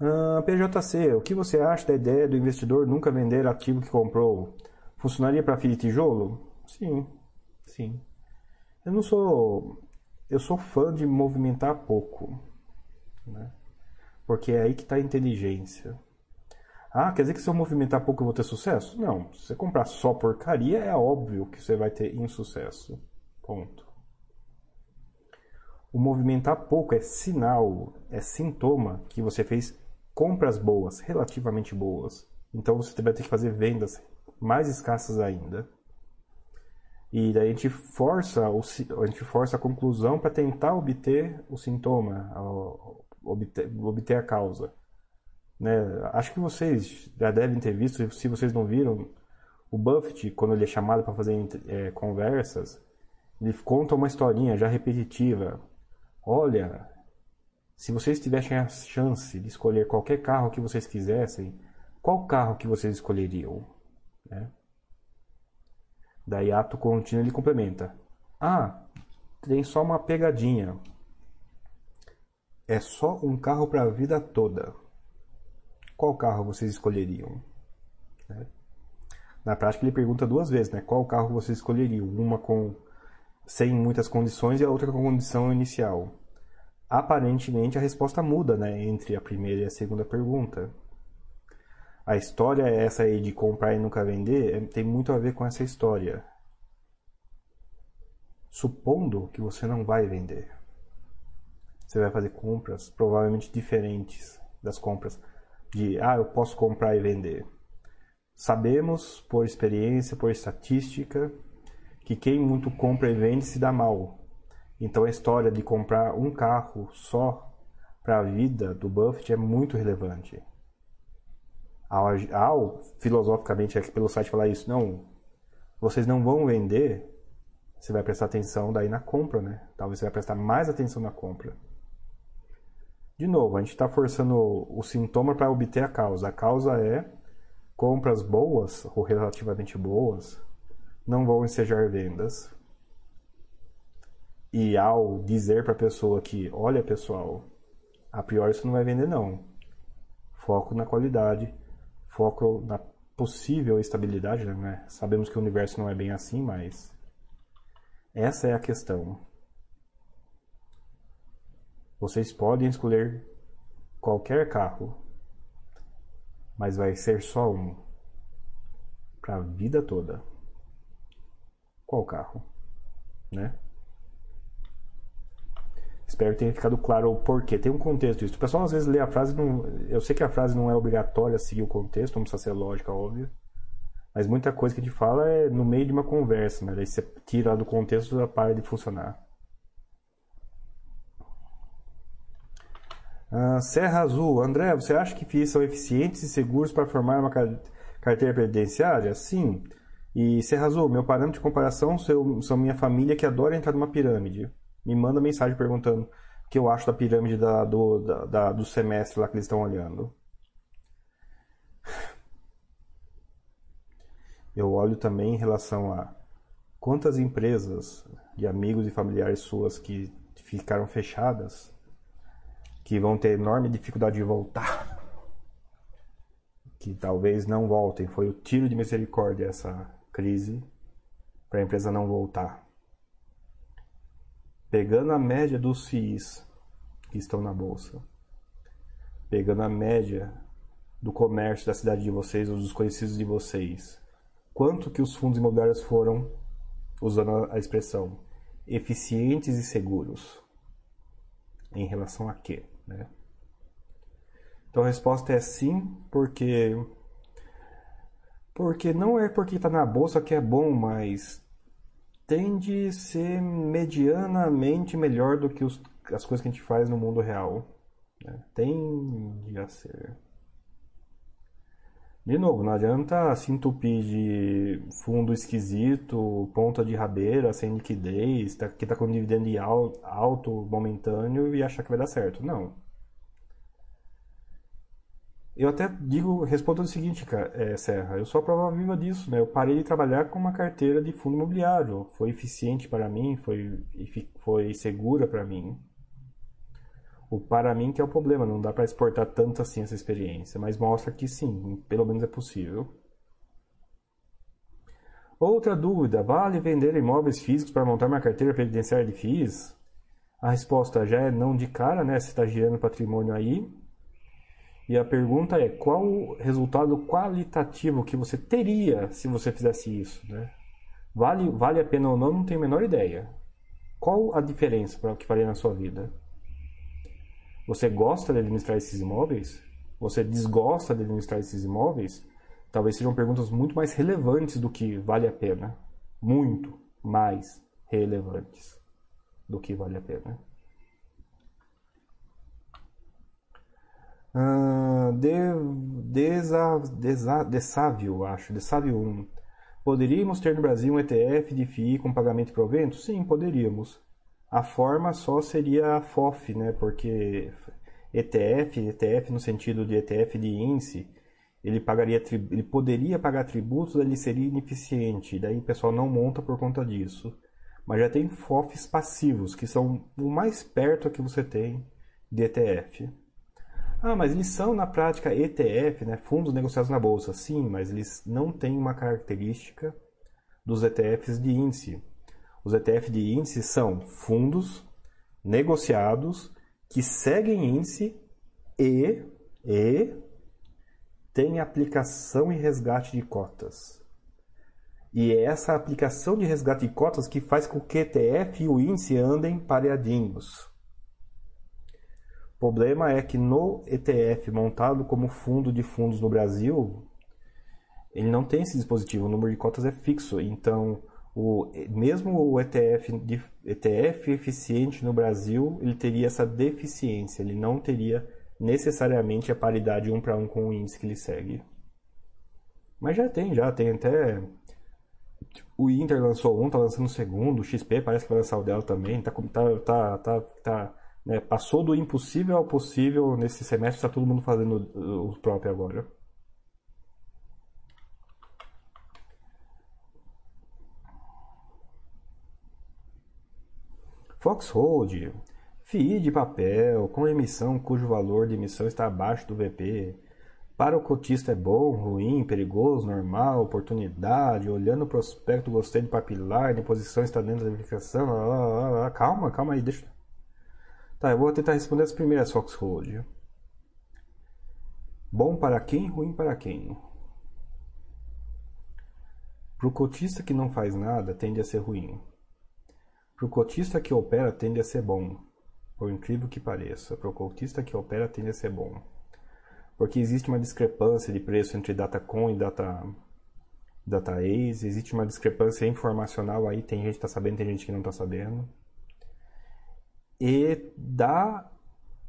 Uh, PJC, o que você acha da ideia do investidor nunca vender ativo que comprou? Funcionaria para fio de tijolo? Sim, sim. Eu não sou. Eu sou fã de movimentar pouco. Né? Porque é aí que está a inteligência. Ah, quer dizer que se eu movimentar pouco eu vou ter sucesso? Não. Se você comprar só porcaria, é óbvio que você vai ter insucesso. Ponto. O movimentar pouco é sinal, é sintoma que você fez compras boas, relativamente boas. Então você vai ter que fazer vendas mais escassas ainda. E daí a gente força, a gente força a conclusão para tentar obter o sintoma, obter, obter a causa. Né? Acho que vocês já devem ter visto, se vocês não viram, o Buffett, quando ele é chamado para fazer é, conversas, ele conta uma historinha já repetitiva. Olha, se vocês tivessem a chance de escolher qualquer carro que vocês quisessem, qual carro que vocês escolheriam? Né? Daí ato contínuo ele complementa. Ah, tem só uma pegadinha. É só um carro para a vida toda. Qual carro vocês escolheriam? Né? Na prática ele pergunta duas vezes, né? Qual carro vocês escolheriam? Uma com sem muitas condições e a outra com condição inicial. Aparentemente a resposta muda, né, entre a primeira e a segunda pergunta a história é essa aí de comprar e nunca vender é, tem muito a ver com essa história. Supondo que você não vai vender, você vai fazer compras provavelmente diferentes das compras de ah, eu posso comprar e vender. Sabemos por experiência, por estatística, que quem muito compra e vende se dá mal. Então a história de comprar um carro só para a vida do Buffett é muito relevante ao, ao filosoficamente aqui pelo site falar isso, não, vocês não vão vender, você vai prestar atenção daí na compra, né? Talvez você vai prestar mais atenção na compra. De novo, a gente está forçando o, sintoma para obter a causa. A causa é compras boas ou relativamente boas não vão ensejar vendas. E ao dizer para a pessoa que, olha pessoal, a priori isso não vai vender não. Foco na qualidade, foco na possível estabilidade, né? Sabemos que o universo não é bem assim, mas essa é a questão. Vocês podem escolher qualquer carro, mas vai ser só um para a vida toda. Qual carro, né? Espero que tenha ficado claro o porquê. Tem um contexto disso. O pessoal às vezes lê a frase. Não... Eu sei que a frase não é obrigatória seguir o contexto, não precisa ser lógica, óbvio. Mas muita coisa que a gente fala é no meio de uma conversa, né? Daí você tira do contexto da para de funcionar. Ah, Serra Azul. André, você acha que FIIs são eficientes e seguros para formar uma carteira previdenciária? Sim. E Serra Azul, meu parâmetro de comparação são minha família que adora entrar numa pirâmide me manda mensagem perguntando o que eu acho da pirâmide da, do, da, da, do semestre lá que eles estão olhando. Eu olho também em relação a quantas empresas de amigos e familiares suas que ficaram fechadas, que vão ter enorme dificuldade de voltar, que talvez não voltem. Foi o tiro de misericórdia essa crise para a empresa não voltar. Pegando a média dos FIIs que estão na bolsa, pegando a média do comércio da cidade de vocês ou dos conhecidos de vocês, quanto que os fundos imobiliários foram, usando a expressão, eficientes e seguros? Em relação a quê? Né? Então a resposta é sim, porque porque não é porque está na bolsa que é bom, mas tende a ser medianamente melhor do que os, as coisas que a gente faz no mundo real. Né? Tende a ser. De novo, não adianta se entupir de fundo esquisito, ponta de rabeira, sem liquidez, tá, que está com dividendo alto, momentâneo e achar que vai dar certo. Não. Eu até digo, respondo o seguinte, é, Serra, eu sou a prova viva disso, né? Eu parei de trabalhar com uma carteira de fundo imobiliário. Foi eficiente para mim, foi, foi segura para mim. O para mim que é o problema, não dá para exportar tanto assim essa experiência, mas mostra que sim, pelo menos é possível. Outra dúvida, vale vender imóveis físicos para montar uma carteira previdenciária de FIIs? A resposta já é não de cara, né? Você está girando patrimônio aí. E a pergunta é, qual o resultado qualitativo que você teria se você fizesse isso, né? Vale, vale a pena ou não, não tenho a menor ideia. Qual a diferença para o que faria na sua vida? Você gosta de administrar esses imóveis? Você desgosta de administrar esses imóveis? Talvez sejam perguntas muito mais relevantes do que vale a pena. Muito mais relevantes do que vale a pena. Uh, Desávio, acho, Desávio 1. Poderíamos ter no Brasil um ETF de FII com pagamento de provento? Sim, poderíamos. A forma só seria a FOF, né? Porque ETF, ETF no sentido de ETF de índice, ele pagaria, ele poderia pagar tributos, ele seria ineficiente. Daí o pessoal não monta por conta disso. Mas já tem FOFs passivos, que são o mais perto que você tem de ETF. Ah, mas eles são na prática ETF, né? Fundos negociados na bolsa. Sim, mas eles não têm uma característica dos ETFs de índice. Os ETF de índice são fundos negociados que seguem índice e, e aplicação e resgate de cotas. E é essa aplicação de resgate de cotas que faz com que o ETF e o índice andem pareadinhos. O problema é que no ETF montado como fundo de fundos no Brasil, ele não tem esse dispositivo, o número de cotas é fixo. Então, o, mesmo o ETF, ETF eficiente no Brasil, ele teria essa deficiência, ele não teria necessariamente a paridade um para um com o índice que ele segue. Mas já tem, já tem até o Inter lançou um, tá lançando o segundo, o XP parece que vai lançar o dela também, tá tá tá tá, tá né, passou do impossível ao possível nesse semestre, está todo mundo fazendo o próprio agora. Foxhold, FII de papel com emissão cujo valor de emissão está abaixo do VP. Para o cotista é bom, ruim, perigoso, normal, oportunidade, olhando o prospecto, gostei de papilar, de posição está dentro da verificação. Lá, lá, lá, calma, calma aí, deixa. Tá, eu vou tentar responder as primeiras Foxhold. Bom para quem, ruim para quem? Para o cotista que não faz nada, tende a ser ruim. Para o cotista que opera tende a ser bom, por incrível que pareça. Para o cotista que opera tende a ser bom. Porque existe uma discrepância de preço entre Datacom e Data, DataAce, existe uma discrepância informacional aí, tem gente que está sabendo, tem gente que não está sabendo. E dá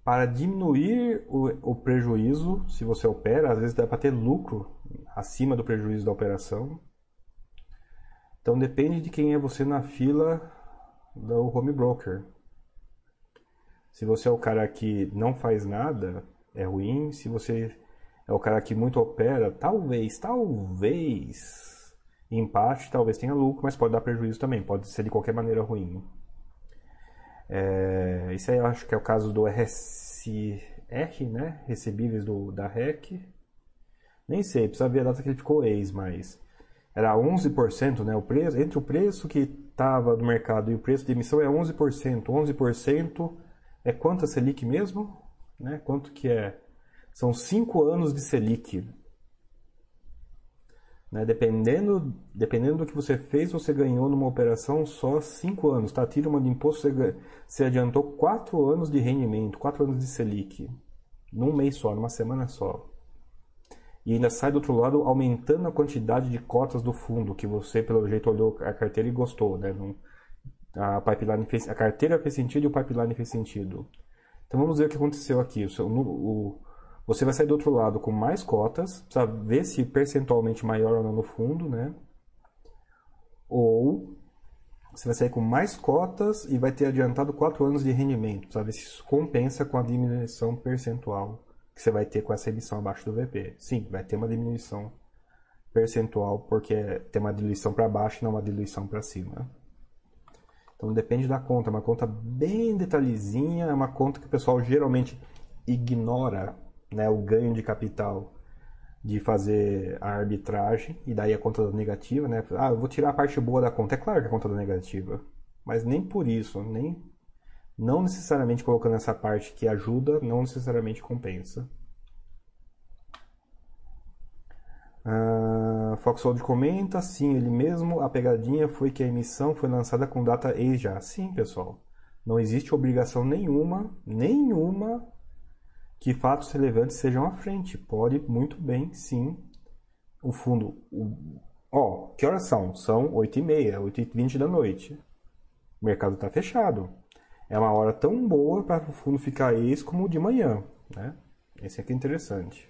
para diminuir o, o, prejuízo, se você opera, às vezes dá para ter lucro acima do prejuízo da operação. Então depende de quem é você na fila do home broker. Se você é o cara que não faz nada, é ruim. Se você é o cara que muito opera, talvez, talvez Empate talvez tenha lucro, mas pode dar prejuízo também, pode ser de qualquer maneira ruim. É, isso aí eu acho que é o caso do RSR, né? Recebíveis do, da REC. Nem sei, precisa ver a data que ele ficou ex, mas era 11%, né? O preço, entre o preço que estava no mercado e o preço de emissão é 11%. 11% é quanto a Selic mesmo? Né? Quanto que é? São 5 anos de Selic. Né? Dependendo, dependendo do que você fez, você ganhou numa operação só 5 anos. Tá? Tira uma de imposto, você, você adiantou 4 anos de rendimento, 4 anos de Selic. Num mês só, numa semana só. E ainda sai do outro lado aumentando a quantidade de cotas do fundo, que você, pelo jeito, olhou a carteira e gostou. Né? A, pipeline fez, a carteira fez sentido e o pipeline fez sentido. Então vamos ver o que aconteceu aqui. O, o, você vai sair do outro lado com mais cotas, precisa ver se percentualmente maior ou não no fundo, né? Ou você vai sair com mais cotas e vai ter adiantado 4 anos de rendimento, ver se isso compensa com a diminuição percentual que você vai ter com essa emissão abaixo do VP. Sim, vai ter uma diminuição percentual porque tem uma diluição para baixo e não uma diluição para cima. Então depende da conta, é uma conta bem detalhezinha, é uma conta que o pessoal geralmente ignora né, o ganho de capital de fazer a arbitragem e daí a conta negativa, né? Ah, eu vou tirar a parte boa da conta. É claro que a conta da negativa, mas nem por isso, nem não necessariamente colocando essa parte que ajuda, não necessariamente compensa. Uh, Foxhold comenta, sim, ele mesmo, a pegadinha foi que a emissão foi lançada com data ex já. Sim, pessoal. Não existe obrigação nenhuma, nenhuma que fatos relevantes sejam à frente. Pode muito bem, sim, o fundo. Ó, que horas são? São 8h30, 8h20 da noite. O mercado está fechado. É uma hora tão boa para o fundo ficar ex como de manhã. Né? Esse aqui é interessante.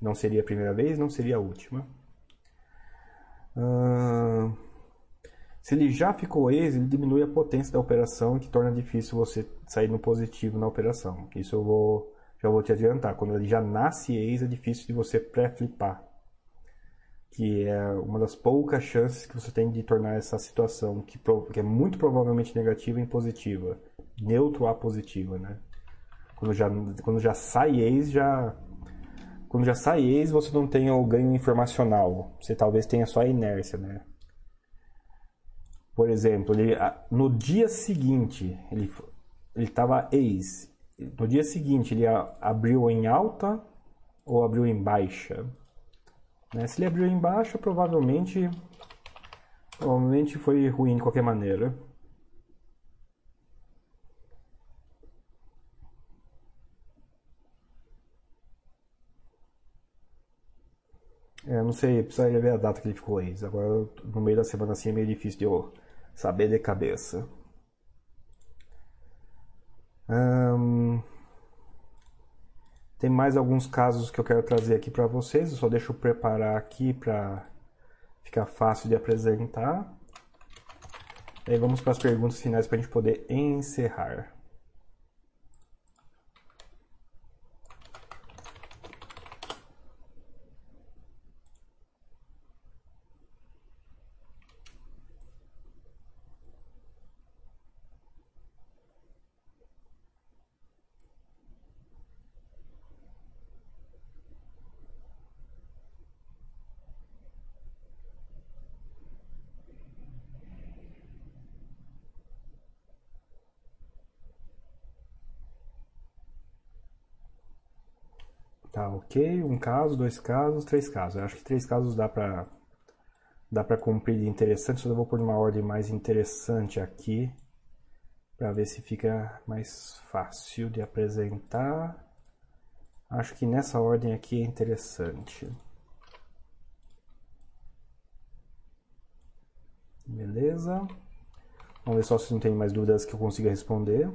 Não seria a primeira vez, não seria a última. Uh, se ele já ficou ex, ele diminui a potência da operação, que torna difícil você sair no positivo na operação. Isso eu vou já vou te adiantar, quando ele já nasce ex, é difícil de você pré-flipar. Que é uma das poucas chances que você tem de tornar essa situação, que, que é muito provavelmente negativa, em positiva. Neutro a positiva, né? Quando já, quando já sai ex, já. Quando já sai ex, você não tem o ganho informacional. Você talvez tenha só a inércia, né? Por exemplo, ele, no dia seguinte, ele estava ex no dia seguinte ele abriu em alta ou abriu em baixa. Né? Se ele abriu em baixa, provavelmente, provavelmente foi ruim de qualquer maneira. É, não sei, precisaria ver a data que ele ficou ex. Agora, no meio da semana assim, é meio difícil de eu saber de cabeça. Tem mais alguns casos que eu quero trazer aqui para vocês. Eu só deixo preparar aqui para ficar fácil de apresentar. E aí vamos para as perguntas finais para a gente poder encerrar. Tá, ok. Um caso, dois casos, três casos. Eu acho que três casos dá pra, dá pra cumprir de interessante. Só eu vou pôr uma ordem mais interessante aqui. Pra ver se fica mais fácil de apresentar. Acho que nessa ordem aqui é interessante. Beleza. Vamos ver só se não tem mais dúvidas que eu consiga responder.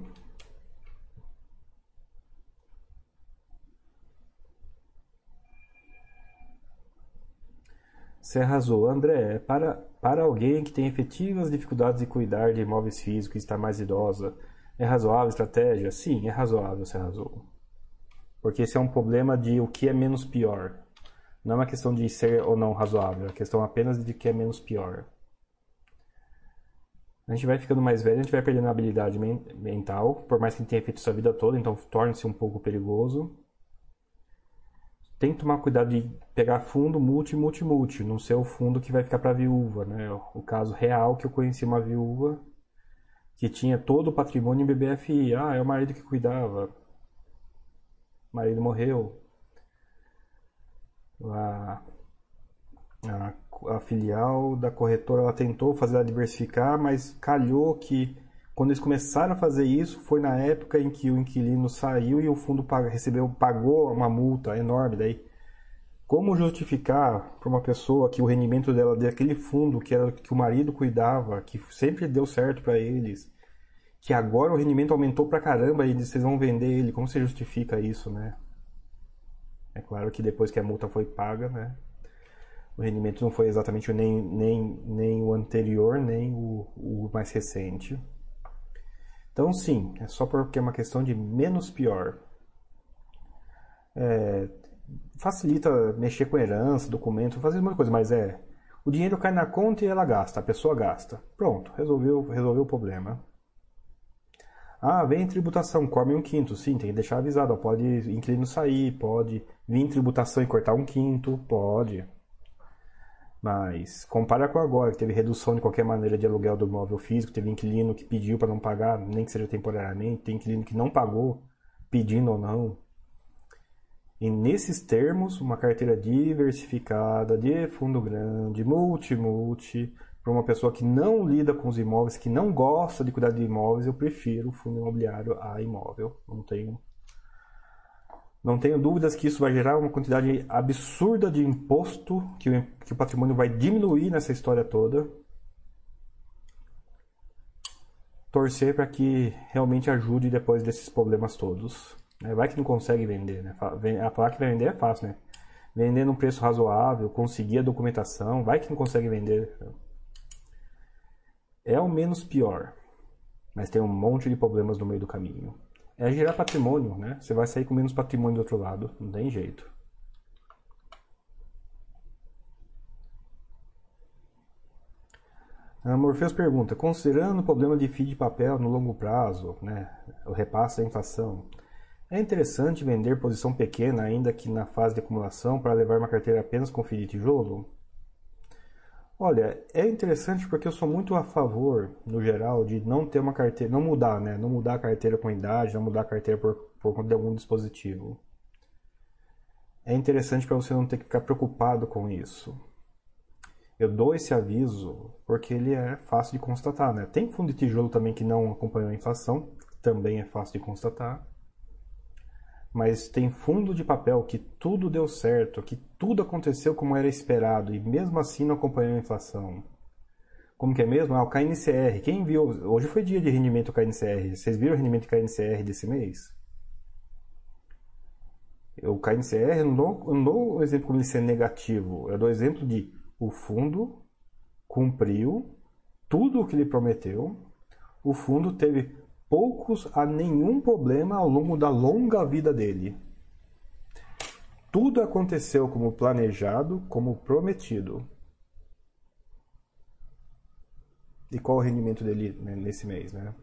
Você arrasou. André, para, para alguém que tem efetivas dificuldades de cuidar de imóveis físicos e está mais idosa, é razoável a estratégia? Sim, é razoável, você arrasou. Porque esse é um problema de o que é menos pior. Não é uma questão de ser ou não razoável, é uma questão apenas de que é menos pior. A gente vai ficando mais velho, a gente vai perdendo a habilidade mental, por mais que tenha feito isso a vida toda, então torna-se um pouco perigoso. Tem que tomar cuidado de pegar fundo multi, multi, multi, não ser o fundo que vai ficar para viúva, né? O caso real que eu conheci uma viúva que tinha todo o patrimônio em BBFI. Ah, é o marido que cuidava. O marido morreu. A, a, a filial da corretora ela tentou fazer ela diversificar, mas calhou que quando eles começaram a fazer isso foi na época em que o inquilino saiu e o fundo recebeu pagou uma multa enorme daí como justificar para uma pessoa que o rendimento dela daquele fundo que era que o marido cuidava, que sempre deu certo para eles, que agora o rendimento aumentou para caramba e vocês vão vender ele? Como você justifica isso, né? É claro que depois que a multa foi paga, né? O rendimento não foi exatamente nem, nem, nem o anterior, nem o, o mais recente. Então, sim, é só porque é uma questão de menos pior. É, facilita mexer com herança, documento, fazer muita coisa, mas é. O dinheiro cai na conta e ela gasta, a pessoa gasta. Pronto, resolveu, resolveu o problema. Ah, vem tributação, come um quinto. Sim, tem que deixar avisado. pode inquilino sair, pode vir tributação e cortar um quinto, pode. Mas compara com agora, que teve redução de qualquer maneira de aluguel do imóvel físico, teve inquilino que pediu para não pagar, nem que seja temporariamente, tem inquilino que não pagou, pedindo ou não. E nesses termos, uma carteira diversificada, de fundo grande, multi-multi, para uma pessoa que não lida com os imóveis, que não gosta de cuidar de imóveis, eu prefiro fundo imobiliário a imóvel. Não tenho, não tenho dúvidas que isso vai gerar uma quantidade absurda de imposto, que o, que o patrimônio vai diminuir nessa história toda. Torcer para que realmente ajude depois desses problemas todos. Né? Vai que não consegue vender, né? A vai vender é fácil, né? Vender num preço razoável, conseguir a documentação, vai que não consegue vender. É o menos pior, mas tem um monte de problemas no meio do caminho. É gerar patrimônio, né? Você vai sair com menos patrimônio do outro lado, não tem jeito. A Morpheus pergunta, considerando o problema de FII de papel no longo prazo, né, o repasse da inflação, é interessante vender posição pequena, ainda que na fase de acumulação, para levar uma carteira apenas com fio de tijolo? Olha, é interessante porque eu sou muito a favor, no geral, de não ter uma carteira, não mudar, né? Não mudar a carteira com idade, não mudar a carteira por, por conta de algum dispositivo. É interessante para você não ter que ficar preocupado com isso. Eu dou esse aviso porque ele é fácil de constatar, né? Tem fundo de tijolo também que não acompanhou a inflação, também é fácil de constatar mas tem fundo de papel que tudo deu certo, que tudo aconteceu como era esperado e mesmo assim não acompanhou a inflação. Como que é mesmo? Ah, o KNCR. Quem viu? Hoje foi dia de rendimento KNCR. Vocês viram o rendimento KNCR desse mês? O KNCR, eu não dou, não dou o exemplo como ele ser negativo. Eu dou o exemplo de o fundo cumpriu tudo o que ele prometeu. O fundo teve poucos a nenhum problema ao longo da longa vida dele. Tudo aconteceu como planejado, como prometido. E qual o rendimento dele né, nesse mês, né?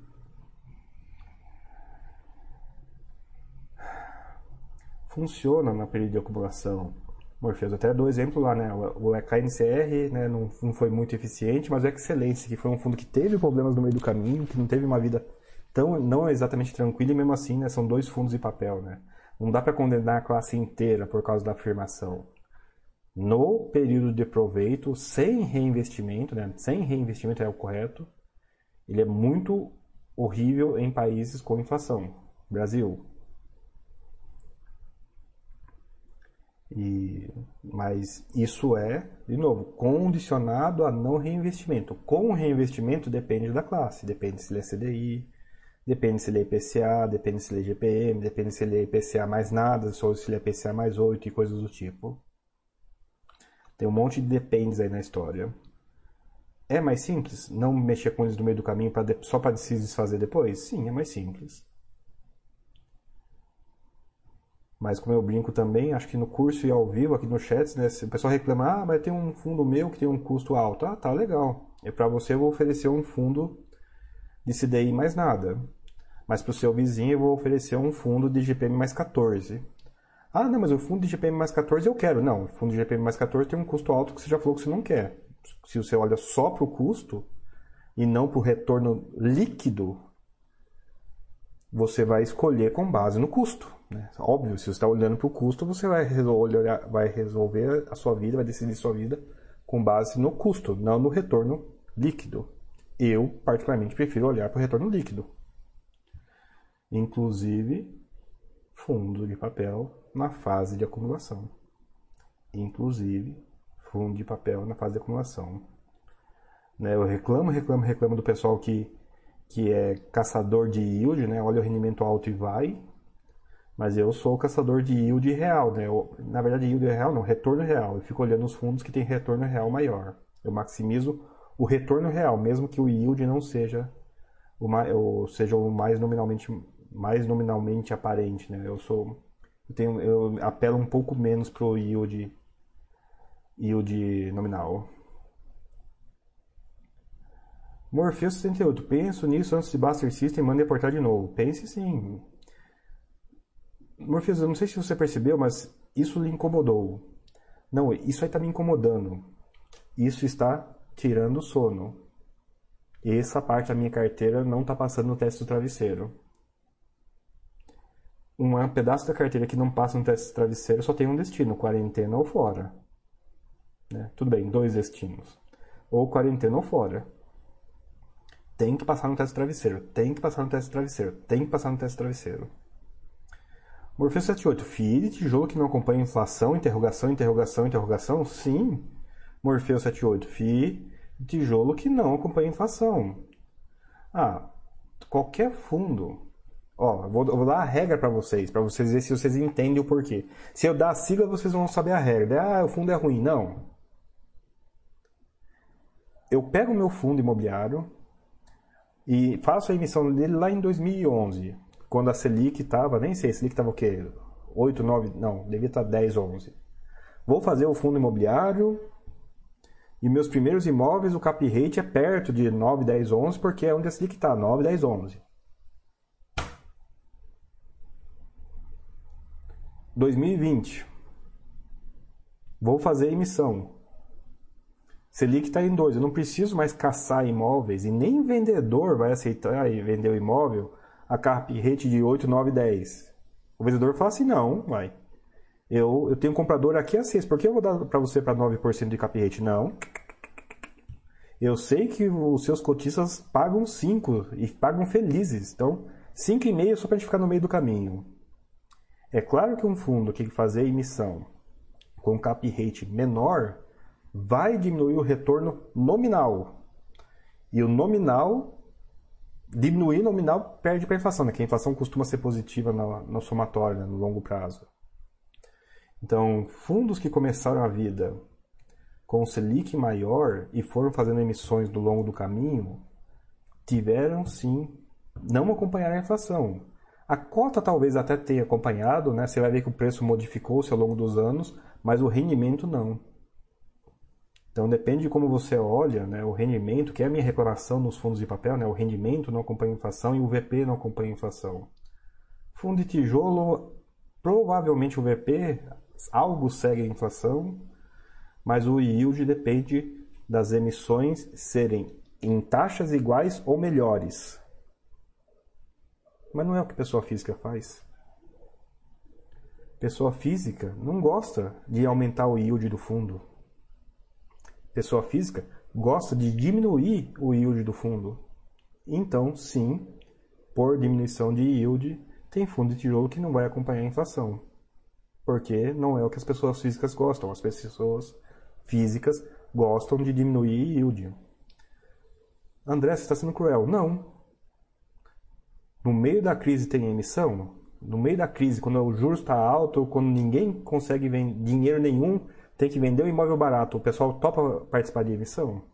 Funciona na período de acumulação. Morpheus, até dou exemplo lá, né? O KNCR né, não foi muito eficiente, mas o Excelência, que foi um fundo que teve problemas no meio do caminho, que não teve uma vida tão, não exatamente tranquilo e mesmo assim né, são dois fundos de papel. Né? Não dá para condenar a classe inteira por causa da afirmação. No período de proveito, sem reinvestimento, né, sem reinvestimento é o correto, ele é muito horrível em países com inflação. Brasil. E, mas isso é, de novo, condicionado a não reinvestimento. Com reinvestimento depende da classe, depende se ele é CDI, Depende se ele é IPCA, depende se ele é GPM, depende se ele é IPCA mais nada, ou se ele é IPCA mais 8 e coisas do tipo. Tem um monte de dependes aí na história. É mais simples não mexer com eles no meio do caminho pra só para se desfazer depois? Sim, é mais simples. Mas como eu brinco também, acho que no curso e ao vivo, aqui no chat, né, o pessoal reclama, ah, mas tem um fundo meu que tem um custo alto. Ah, tá legal. E para você eu vou oferecer um fundo de CDI mais nada. Mas para o seu vizinho eu vou oferecer um fundo de GPM mais 14. Ah, não, mas o fundo de GPM mais 14 eu quero. Não, o fundo de GPM mais 14 tem um custo alto que você já falou que você não quer. Se você olha só para o custo e não para o retorno líquido, você vai escolher com base no custo. Né? Óbvio, se você está olhando para o custo, você vai resolver, vai resolver a sua vida, vai decidir sua vida com base no custo, não no retorno líquido. Eu, particularmente, prefiro olhar para o retorno líquido. Inclusive, fundo de papel na fase de acumulação. Inclusive, fundo de papel na fase de acumulação. Né? Eu reclamo, reclamo, reclamo do pessoal que, que é caçador de yield, né? olha o rendimento alto e vai, mas eu sou caçador de yield real, né? Eu, na verdade, yield real não, retorno real. Eu fico olhando os fundos que têm retorno real maior. Eu maximizo o retorno real, mesmo que o yield não seja o mais, ou seja o mais nominalmente mais nominalmente aparente, né? Eu sou eu tenho eu apelo um pouco menos pro yield yield nominal. Morpheus 68. Penso nisso antes de Buster System manda reportar de novo. Pense sim. Morpheus, eu não sei se você percebeu, mas isso lhe incomodou. Não, isso aí está me incomodando. Isso está tirando o sono. Essa parte da minha carteira não está passando no teste do travesseiro. Um pedaço da carteira que não passa no teste do travesseiro só tem um destino, quarentena ou fora. Né? Tudo bem, dois destinos. Ou quarentena ou fora. Tem que passar no teste do travesseiro, tem que passar no teste do travesseiro, tem que passar no teste do travesseiro. Morfeu 78. FII de tijolo que não acompanha inflação, interrogação, interrogação, interrogação? Sim. Morfeu 78. FII de tijolo que não acompanha inflação. Ah, qualquer fundo. Ó, eu vou, eu vou dar a regra para vocês, para vocês verem se vocês entendem o porquê. Se eu dar a sigla, vocês vão saber a regra. Ah, o fundo é ruim. Não. Eu pego o meu fundo imobiliário e faço a emissão dele lá em 2011 quando a Selic estava, nem sei, a Selic estava o quê? 8, 9, não, devia estar 10, 11. Vou fazer o fundo imobiliário e meus primeiros imóveis, o cap rate é perto de 9, 10, 11, porque é onde a Selic está, 9, 10, 11. 2020. Vou fazer emissão. Selic está em 2. Eu não preciso mais caçar imóveis e nem vendedor vai aceitar e vender o imóvel a carp rate de 8, 9, 10. O vendedor fala assim, não, vai. Eu, eu tenho um comprador aqui a 6, por que eu vou dar para você para 9% de cap rate? Não. Eu sei que os seus cotistas pagam 5 e pagam felizes. Então, 5,5 só para a gente ficar no meio do caminho. É claro que um fundo que fazer emissão com cap rate menor vai diminuir o retorno nominal. E o nominal diminuir nominal perde para a inflação, né? que a inflação costuma ser positiva no, no somatório, né? no longo prazo. Então, fundos que começaram a vida com o Selic maior e foram fazendo emissões do longo do caminho, tiveram sim, não acompanhar a inflação. A cota talvez até tenha acompanhado, né? você vai ver que o preço modificou-se ao longo dos anos, mas o rendimento não. Então depende de como você olha, né, o rendimento, que é a minha reclamação nos fundos de papel, né, o rendimento não acompanha a inflação e o VP não acompanha a inflação. Fundo de tijolo, provavelmente o VP algo segue a inflação, mas o yield depende das emissões serem em taxas iguais ou melhores. Mas não é o que pessoa física faz. Pessoa física não gosta de aumentar o yield do fundo pessoa física, gosta de diminuir o yield do fundo. Então, sim, por diminuição de yield, tem fundo de tijolo que não vai acompanhar a inflação. Porque não é o que as pessoas físicas gostam. As pessoas físicas gostam de diminuir yield. André, você está sendo cruel. Não. No meio da crise tem emissão? No meio da crise, quando o juros está alto, quando ninguém consegue vender dinheiro nenhum tem que vender o um imóvel barato, o pessoal topa participar de emissão?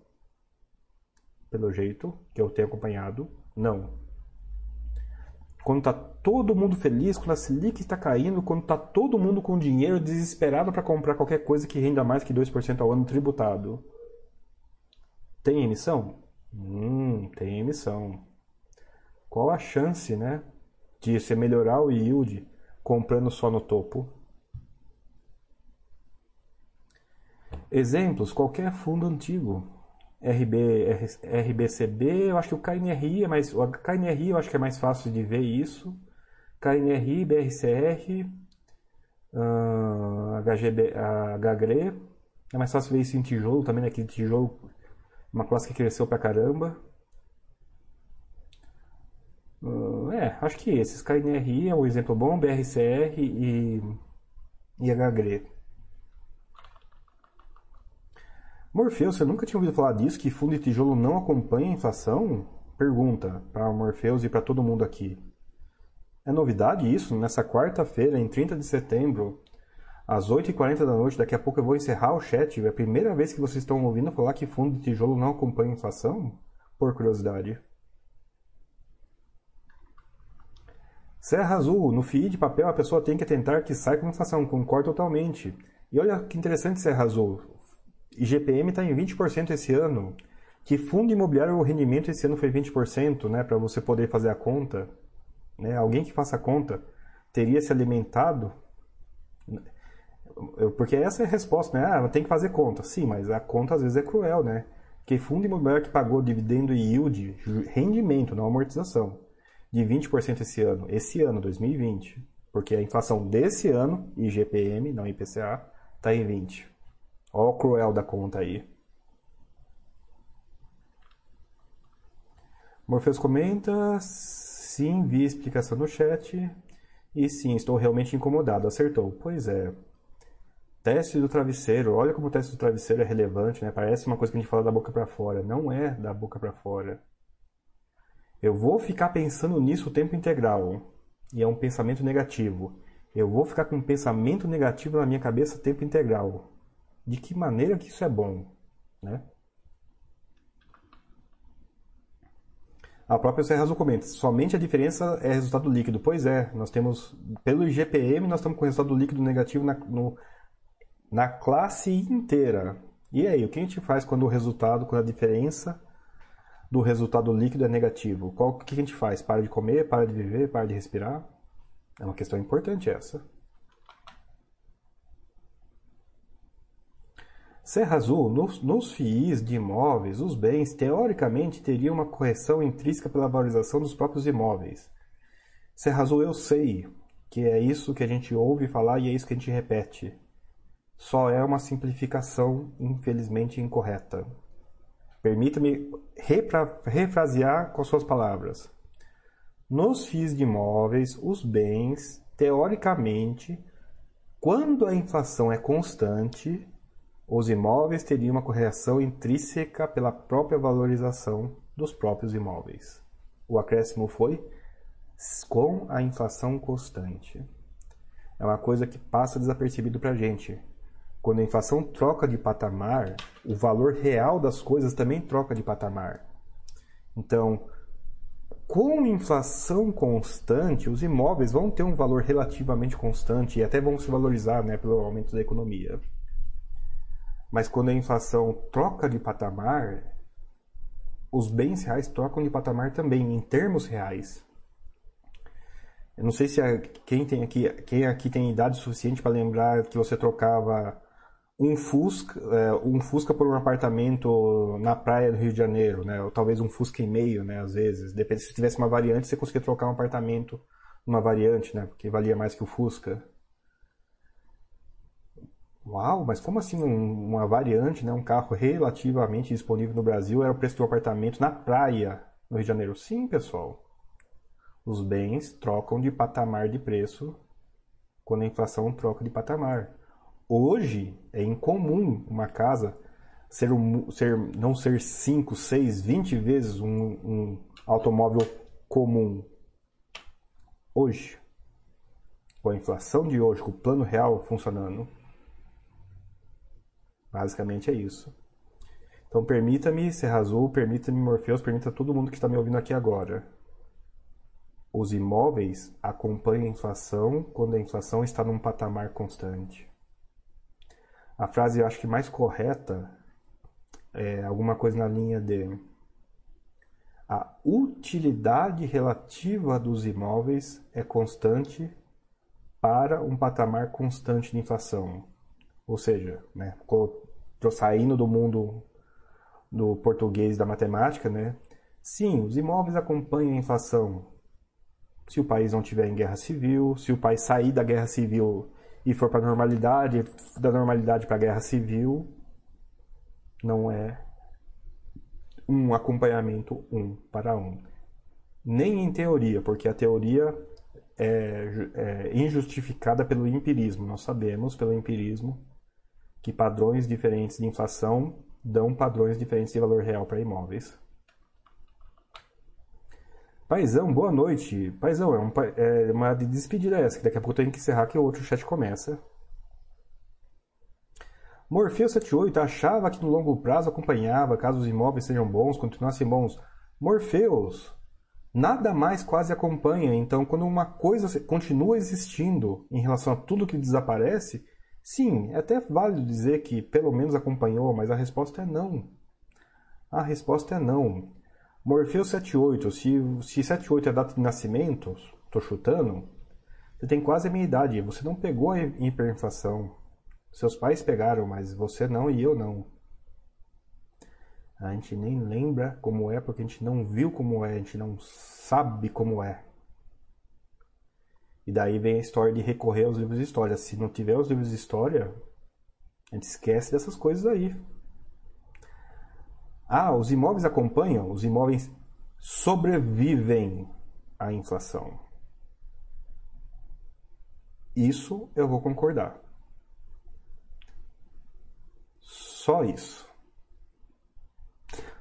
Pelo jeito que eu tenho acompanhado, não. Quando está todo mundo feliz, quando a Selic está caindo, quando está todo mundo com dinheiro desesperado para comprar qualquer coisa que renda mais que 2% ao ano tributado. Tem emissão? Hum, tem emissão. Qual a chance, né, de você melhorar o yield comprando só no topo? Exemplos, qualquer fundo antigo. RB, RBCB, eu acho que o KNRI é mais. O KNRI eu acho que é mais fácil de ver isso. KNRI, BRCR, HGB, HGRE. É mais fácil ver isso em tijolo também, né? Que tijolo, uma classe que cresceu pra caramba. Uh, é, acho que esses. KNRI é um exemplo bom, BRCR e, e HGRE. Morfeu, você nunca tinha ouvido falar disso, que fundo de tijolo não acompanha a inflação? Pergunta para Morpheus e para todo mundo aqui. É novidade isso? Nessa quarta-feira, em 30 de setembro, às 8h40 da noite, daqui a pouco eu vou encerrar o chat. É a primeira vez que vocês estão ouvindo falar que fundo de tijolo não acompanha a inflação? Por curiosidade. Serra Azul, no FII de papel a pessoa tem que tentar que saia com inflação, concordo totalmente. E olha que interessante Serra Azul, IGPM está em 20% esse ano. Que fundo imobiliário o rendimento esse ano foi 20%, né, para você poder fazer a conta. Né? Alguém que faça a conta teria se alimentado. Porque essa é a resposta, né? Ah, tem que fazer conta. Sim, mas a conta às vezes é cruel, né? Que fundo imobiliário que pagou dividendo e yield, rendimento, não amortização, de 20% esse ano, esse ano, 2020, porque a inflação desse ano, IGPM, não IPCA, está em 20%. Ó o cruel da conta aí. Morpheus comenta, sim, vi explicação no chat. E sim, estou realmente incomodado. Acertou. Pois é. Teste do travesseiro. Olha como o teste do travesseiro é relevante, né? Parece uma coisa que a gente fala da boca para fora. Não é da boca para fora. Eu vou ficar pensando nisso o tempo integral. E é um pensamento negativo. Eu vou ficar com um pensamento negativo na minha cabeça o tempo integral de que maneira que isso é bom, né? A própria Serra comenta, somente a diferença é resultado líquido. Pois é, nós temos, pelo IGPM, nós estamos com resultado líquido negativo na, no, na classe inteira. E aí, o que a gente faz quando o resultado, quando a diferença do resultado líquido é negativo? Qual, o que a gente faz? Para de comer, para de viver, para de respirar? É uma questão importante essa. Serra Azul, nos, nos FIIs de imóveis, os bens, teoricamente, teriam uma correção intrínseca pela valorização dos próprios imóveis. Serra Azul, eu sei que é isso que a gente ouve falar e é isso que a gente repete. Só é uma simplificação, infelizmente, incorreta. Permita-me refra refrasear com suas palavras. Nos FIIs de imóveis, os bens, teoricamente, quando a inflação é constante, os imóveis teriam uma correção intrínseca pela própria valorização dos próprios imóveis. O acréscimo foi com a inflação constante. É uma coisa que passa desapercebido para a gente. Quando a inflação troca de patamar, o valor real das coisas também troca de patamar. Então, com inflação constante, os imóveis vão ter um valor relativamente constante e até vão se valorizar né, pelo aumento da economia. Mas quando a inflação troca de patamar, os bens reais trocam de patamar também, em termos reais. Eu não sei se a, quem, tem aqui, quem aqui tem idade suficiente para lembrar que você trocava um Fusca, é, um Fusca por um apartamento na praia do Rio de Janeiro, né? Ou talvez um Fusca e meio, né? Às vezes. Depende, se tivesse uma variante, você conseguia trocar um apartamento numa variante, né? Porque valia mais que o Fusca. Uau, mas como assim um, uma variante, né, um carro relativamente disponível no Brasil era o preço do apartamento na praia no Rio de Janeiro? Sim, pessoal. Os bens trocam de patamar de preço quando a inflação troca de patamar. Hoje é incomum uma casa ser, um, ser não ser 5, 6, 20 vezes um, um automóvel comum. Hoje, com a inflação de hoje, com o plano real funcionando, Basicamente é isso. Então permita-me, Serra Azul, permita-me, Morpheus, permita todo mundo que está me ouvindo aqui agora. os imóveis acompanham a inflação quando a inflação está num patamar constante. A frase eu acho que mais correta é alguma coisa na linha de a utilidade relativa dos imóveis é constante para um patamar constante de inflação. Ou seja, né, estou saindo do mundo do português da matemática, né? Sim, os imóveis acompanham a inflação. Se o país não tiver em guerra civil, se o país sair da guerra civil e for para a normalidade, da normalidade para a guerra civil, não é um acompanhamento um para um. Nem em teoria, porque a teoria é, é injustificada pelo empirismo. Nós sabemos pelo empirismo que padrões diferentes de inflação dão padrões diferentes de valor real para imóveis. Paizão, boa noite. Paizão, é, um, é uma despedida essa, que daqui a pouco eu tenho que encerrar que o outro chat começa. Morfeu 78 achava que no longo prazo acompanhava, caso os imóveis sejam bons, continuassem bons. Morpheus, nada mais quase acompanha. Então, quando uma coisa continua existindo em relação a tudo que desaparece, sim, é até válido dizer que pelo menos acompanhou, mas a resposta é não. A resposta é não. Morfeus 78, se, se 78 é a data de nascimento, estou chutando, você tem quase a minha idade. Você não pegou a hiperinflação. Seus pais pegaram, mas você não e eu não. A gente nem lembra como é porque a gente não viu como é, a gente não sabe como é. E daí vem a história de recorrer aos livros de história. Se não tiver os livros de história, a gente esquece dessas coisas aí. Ah, os imóveis acompanham, os imóveis sobrevivem à inflação. Isso eu vou concordar. Só isso.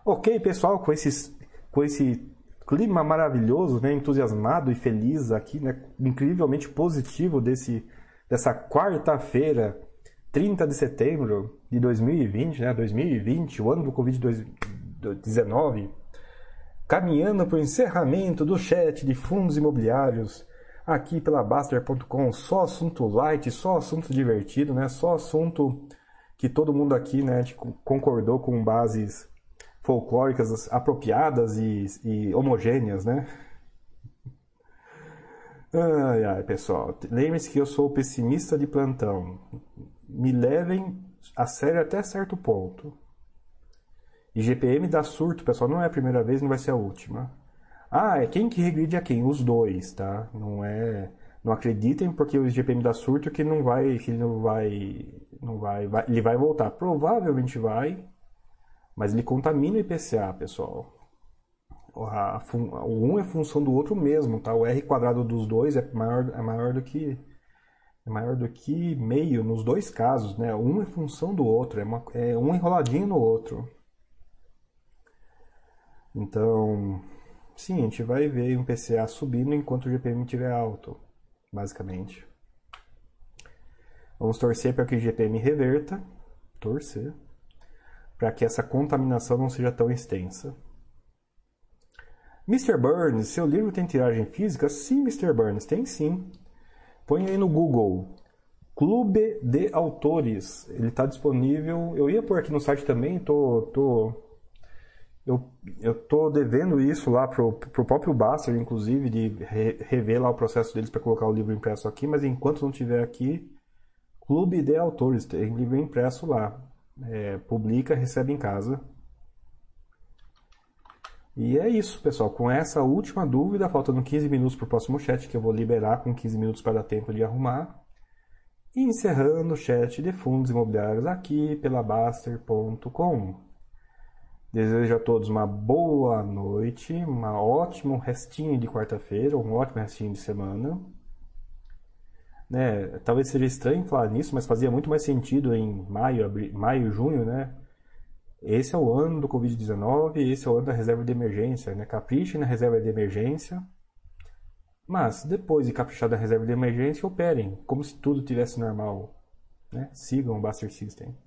Ok, pessoal, com, esses, com esse clima maravilhoso, né, entusiasmado e feliz aqui, né, incrivelmente positivo desse, dessa quarta-feira, 30 de setembro de 2020, né, 2020, o ano do Covid-19, caminhando para o encerramento do chat de fundos imobiliários aqui pela Baster.com, só assunto light, só assunto divertido, né, só assunto que todo mundo aqui né, concordou com bases folclóricas apropriadas e, e homogêneas, né? Ai, ai, pessoal, lembre-se que eu sou pessimista de plantão. Me levem a sério até certo ponto. E GPM dá surto, pessoal, não é a primeira vez, não vai ser a última. Ah, é quem que regride a quem? Os dois, tá? Não é não acreditem porque o GPM dá surto que não vai, que ele não vai, não vai, vai, ele vai voltar. Provavelmente vai, mas ele contamina o IPCA, pessoal. O 1 é função do outro mesmo, tá? O R quadrado dos dois é maior, é maior do que é maior do que meio nos dois casos, né? Um é função do outro, é, uma, é um enroladinho no outro. Então, sim, a gente vai ver o IPCA subindo enquanto o GPM estiver alto basicamente. Vamos torcer para que o GPM reverta, torcer, para que essa contaminação não seja tão extensa. Mr. Burns, seu livro tem tiragem física? Sim, Mr. Burns, tem sim. Põe aí no Google. Clube de Autores. Ele está disponível. Eu ia por aqui no site também, tô, tô eu, eu tô devendo isso lá pro, pro próprio Baster, inclusive, de re, rever lá o processo deles para colocar o livro impresso aqui, mas enquanto não tiver aqui, Clube de Autores, tem livro impresso lá. É, publica, recebe em casa. E é isso, pessoal. Com essa última dúvida, faltando 15 minutos para o próximo chat, que eu vou liberar com 15 minutos para dar tempo de arrumar. E encerrando o chat de fundos imobiliários aqui pela Baster.com. Desejo a todos uma boa noite, um ótimo restinho de quarta-feira, um ótimo restinho de semana. Né, talvez seja estranho falar nisso, mas fazia muito mais sentido em maio, abril, maio, junho, né? Esse é o ano do Covid-19, esse é o ano da reserva de emergência, né? Capriche na reserva de emergência, mas depois de caprichar da reserva de emergência, operem como se tudo tivesse normal, né? Sigam o Buster System.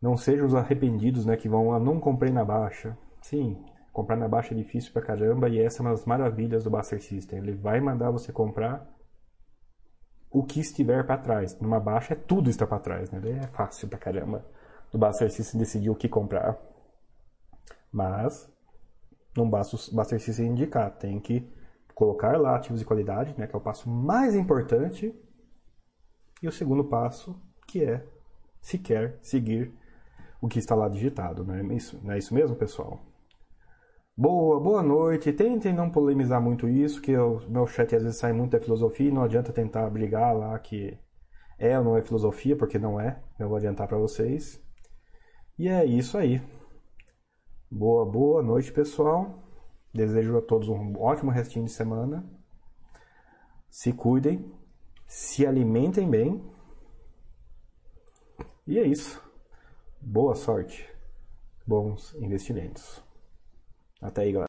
Não sejam os arrependidos, né, que vão, ah, não comprei na baixa. Sim, Comprar na baixa é difícil pra caramba e essa é uma das maravilhas do Buster System. Ele vai mandar você comprar o que estiver para trás. Numa baixa é tudo está para trás, né? É fácil pra caramba do Buster System decidir o que comprar. Mas não basta o Buster System indicar, tem que colocar lá ativos de qualidade, né, que é o passo mais importante. E o segundo passo, que é se quer seguir o que está lá digitado, não é isso, não é isso mesmo, pessoal? Boa, boa noite. Tentem não polemizar muito isso, que o meu chat às vezes sai muito da filosofia e não adianta tentar brigar lá que é ou não é filosofia, porque não é. Eu vou adiantar para vocês. E é isso aí. Boa, boa noite, pessoal. Desejo a todos um ótimo restinho de semana. Se cuidem, se alimentem bem. E é isso. Boa sorte. Bons investimentos. Até aí, galera.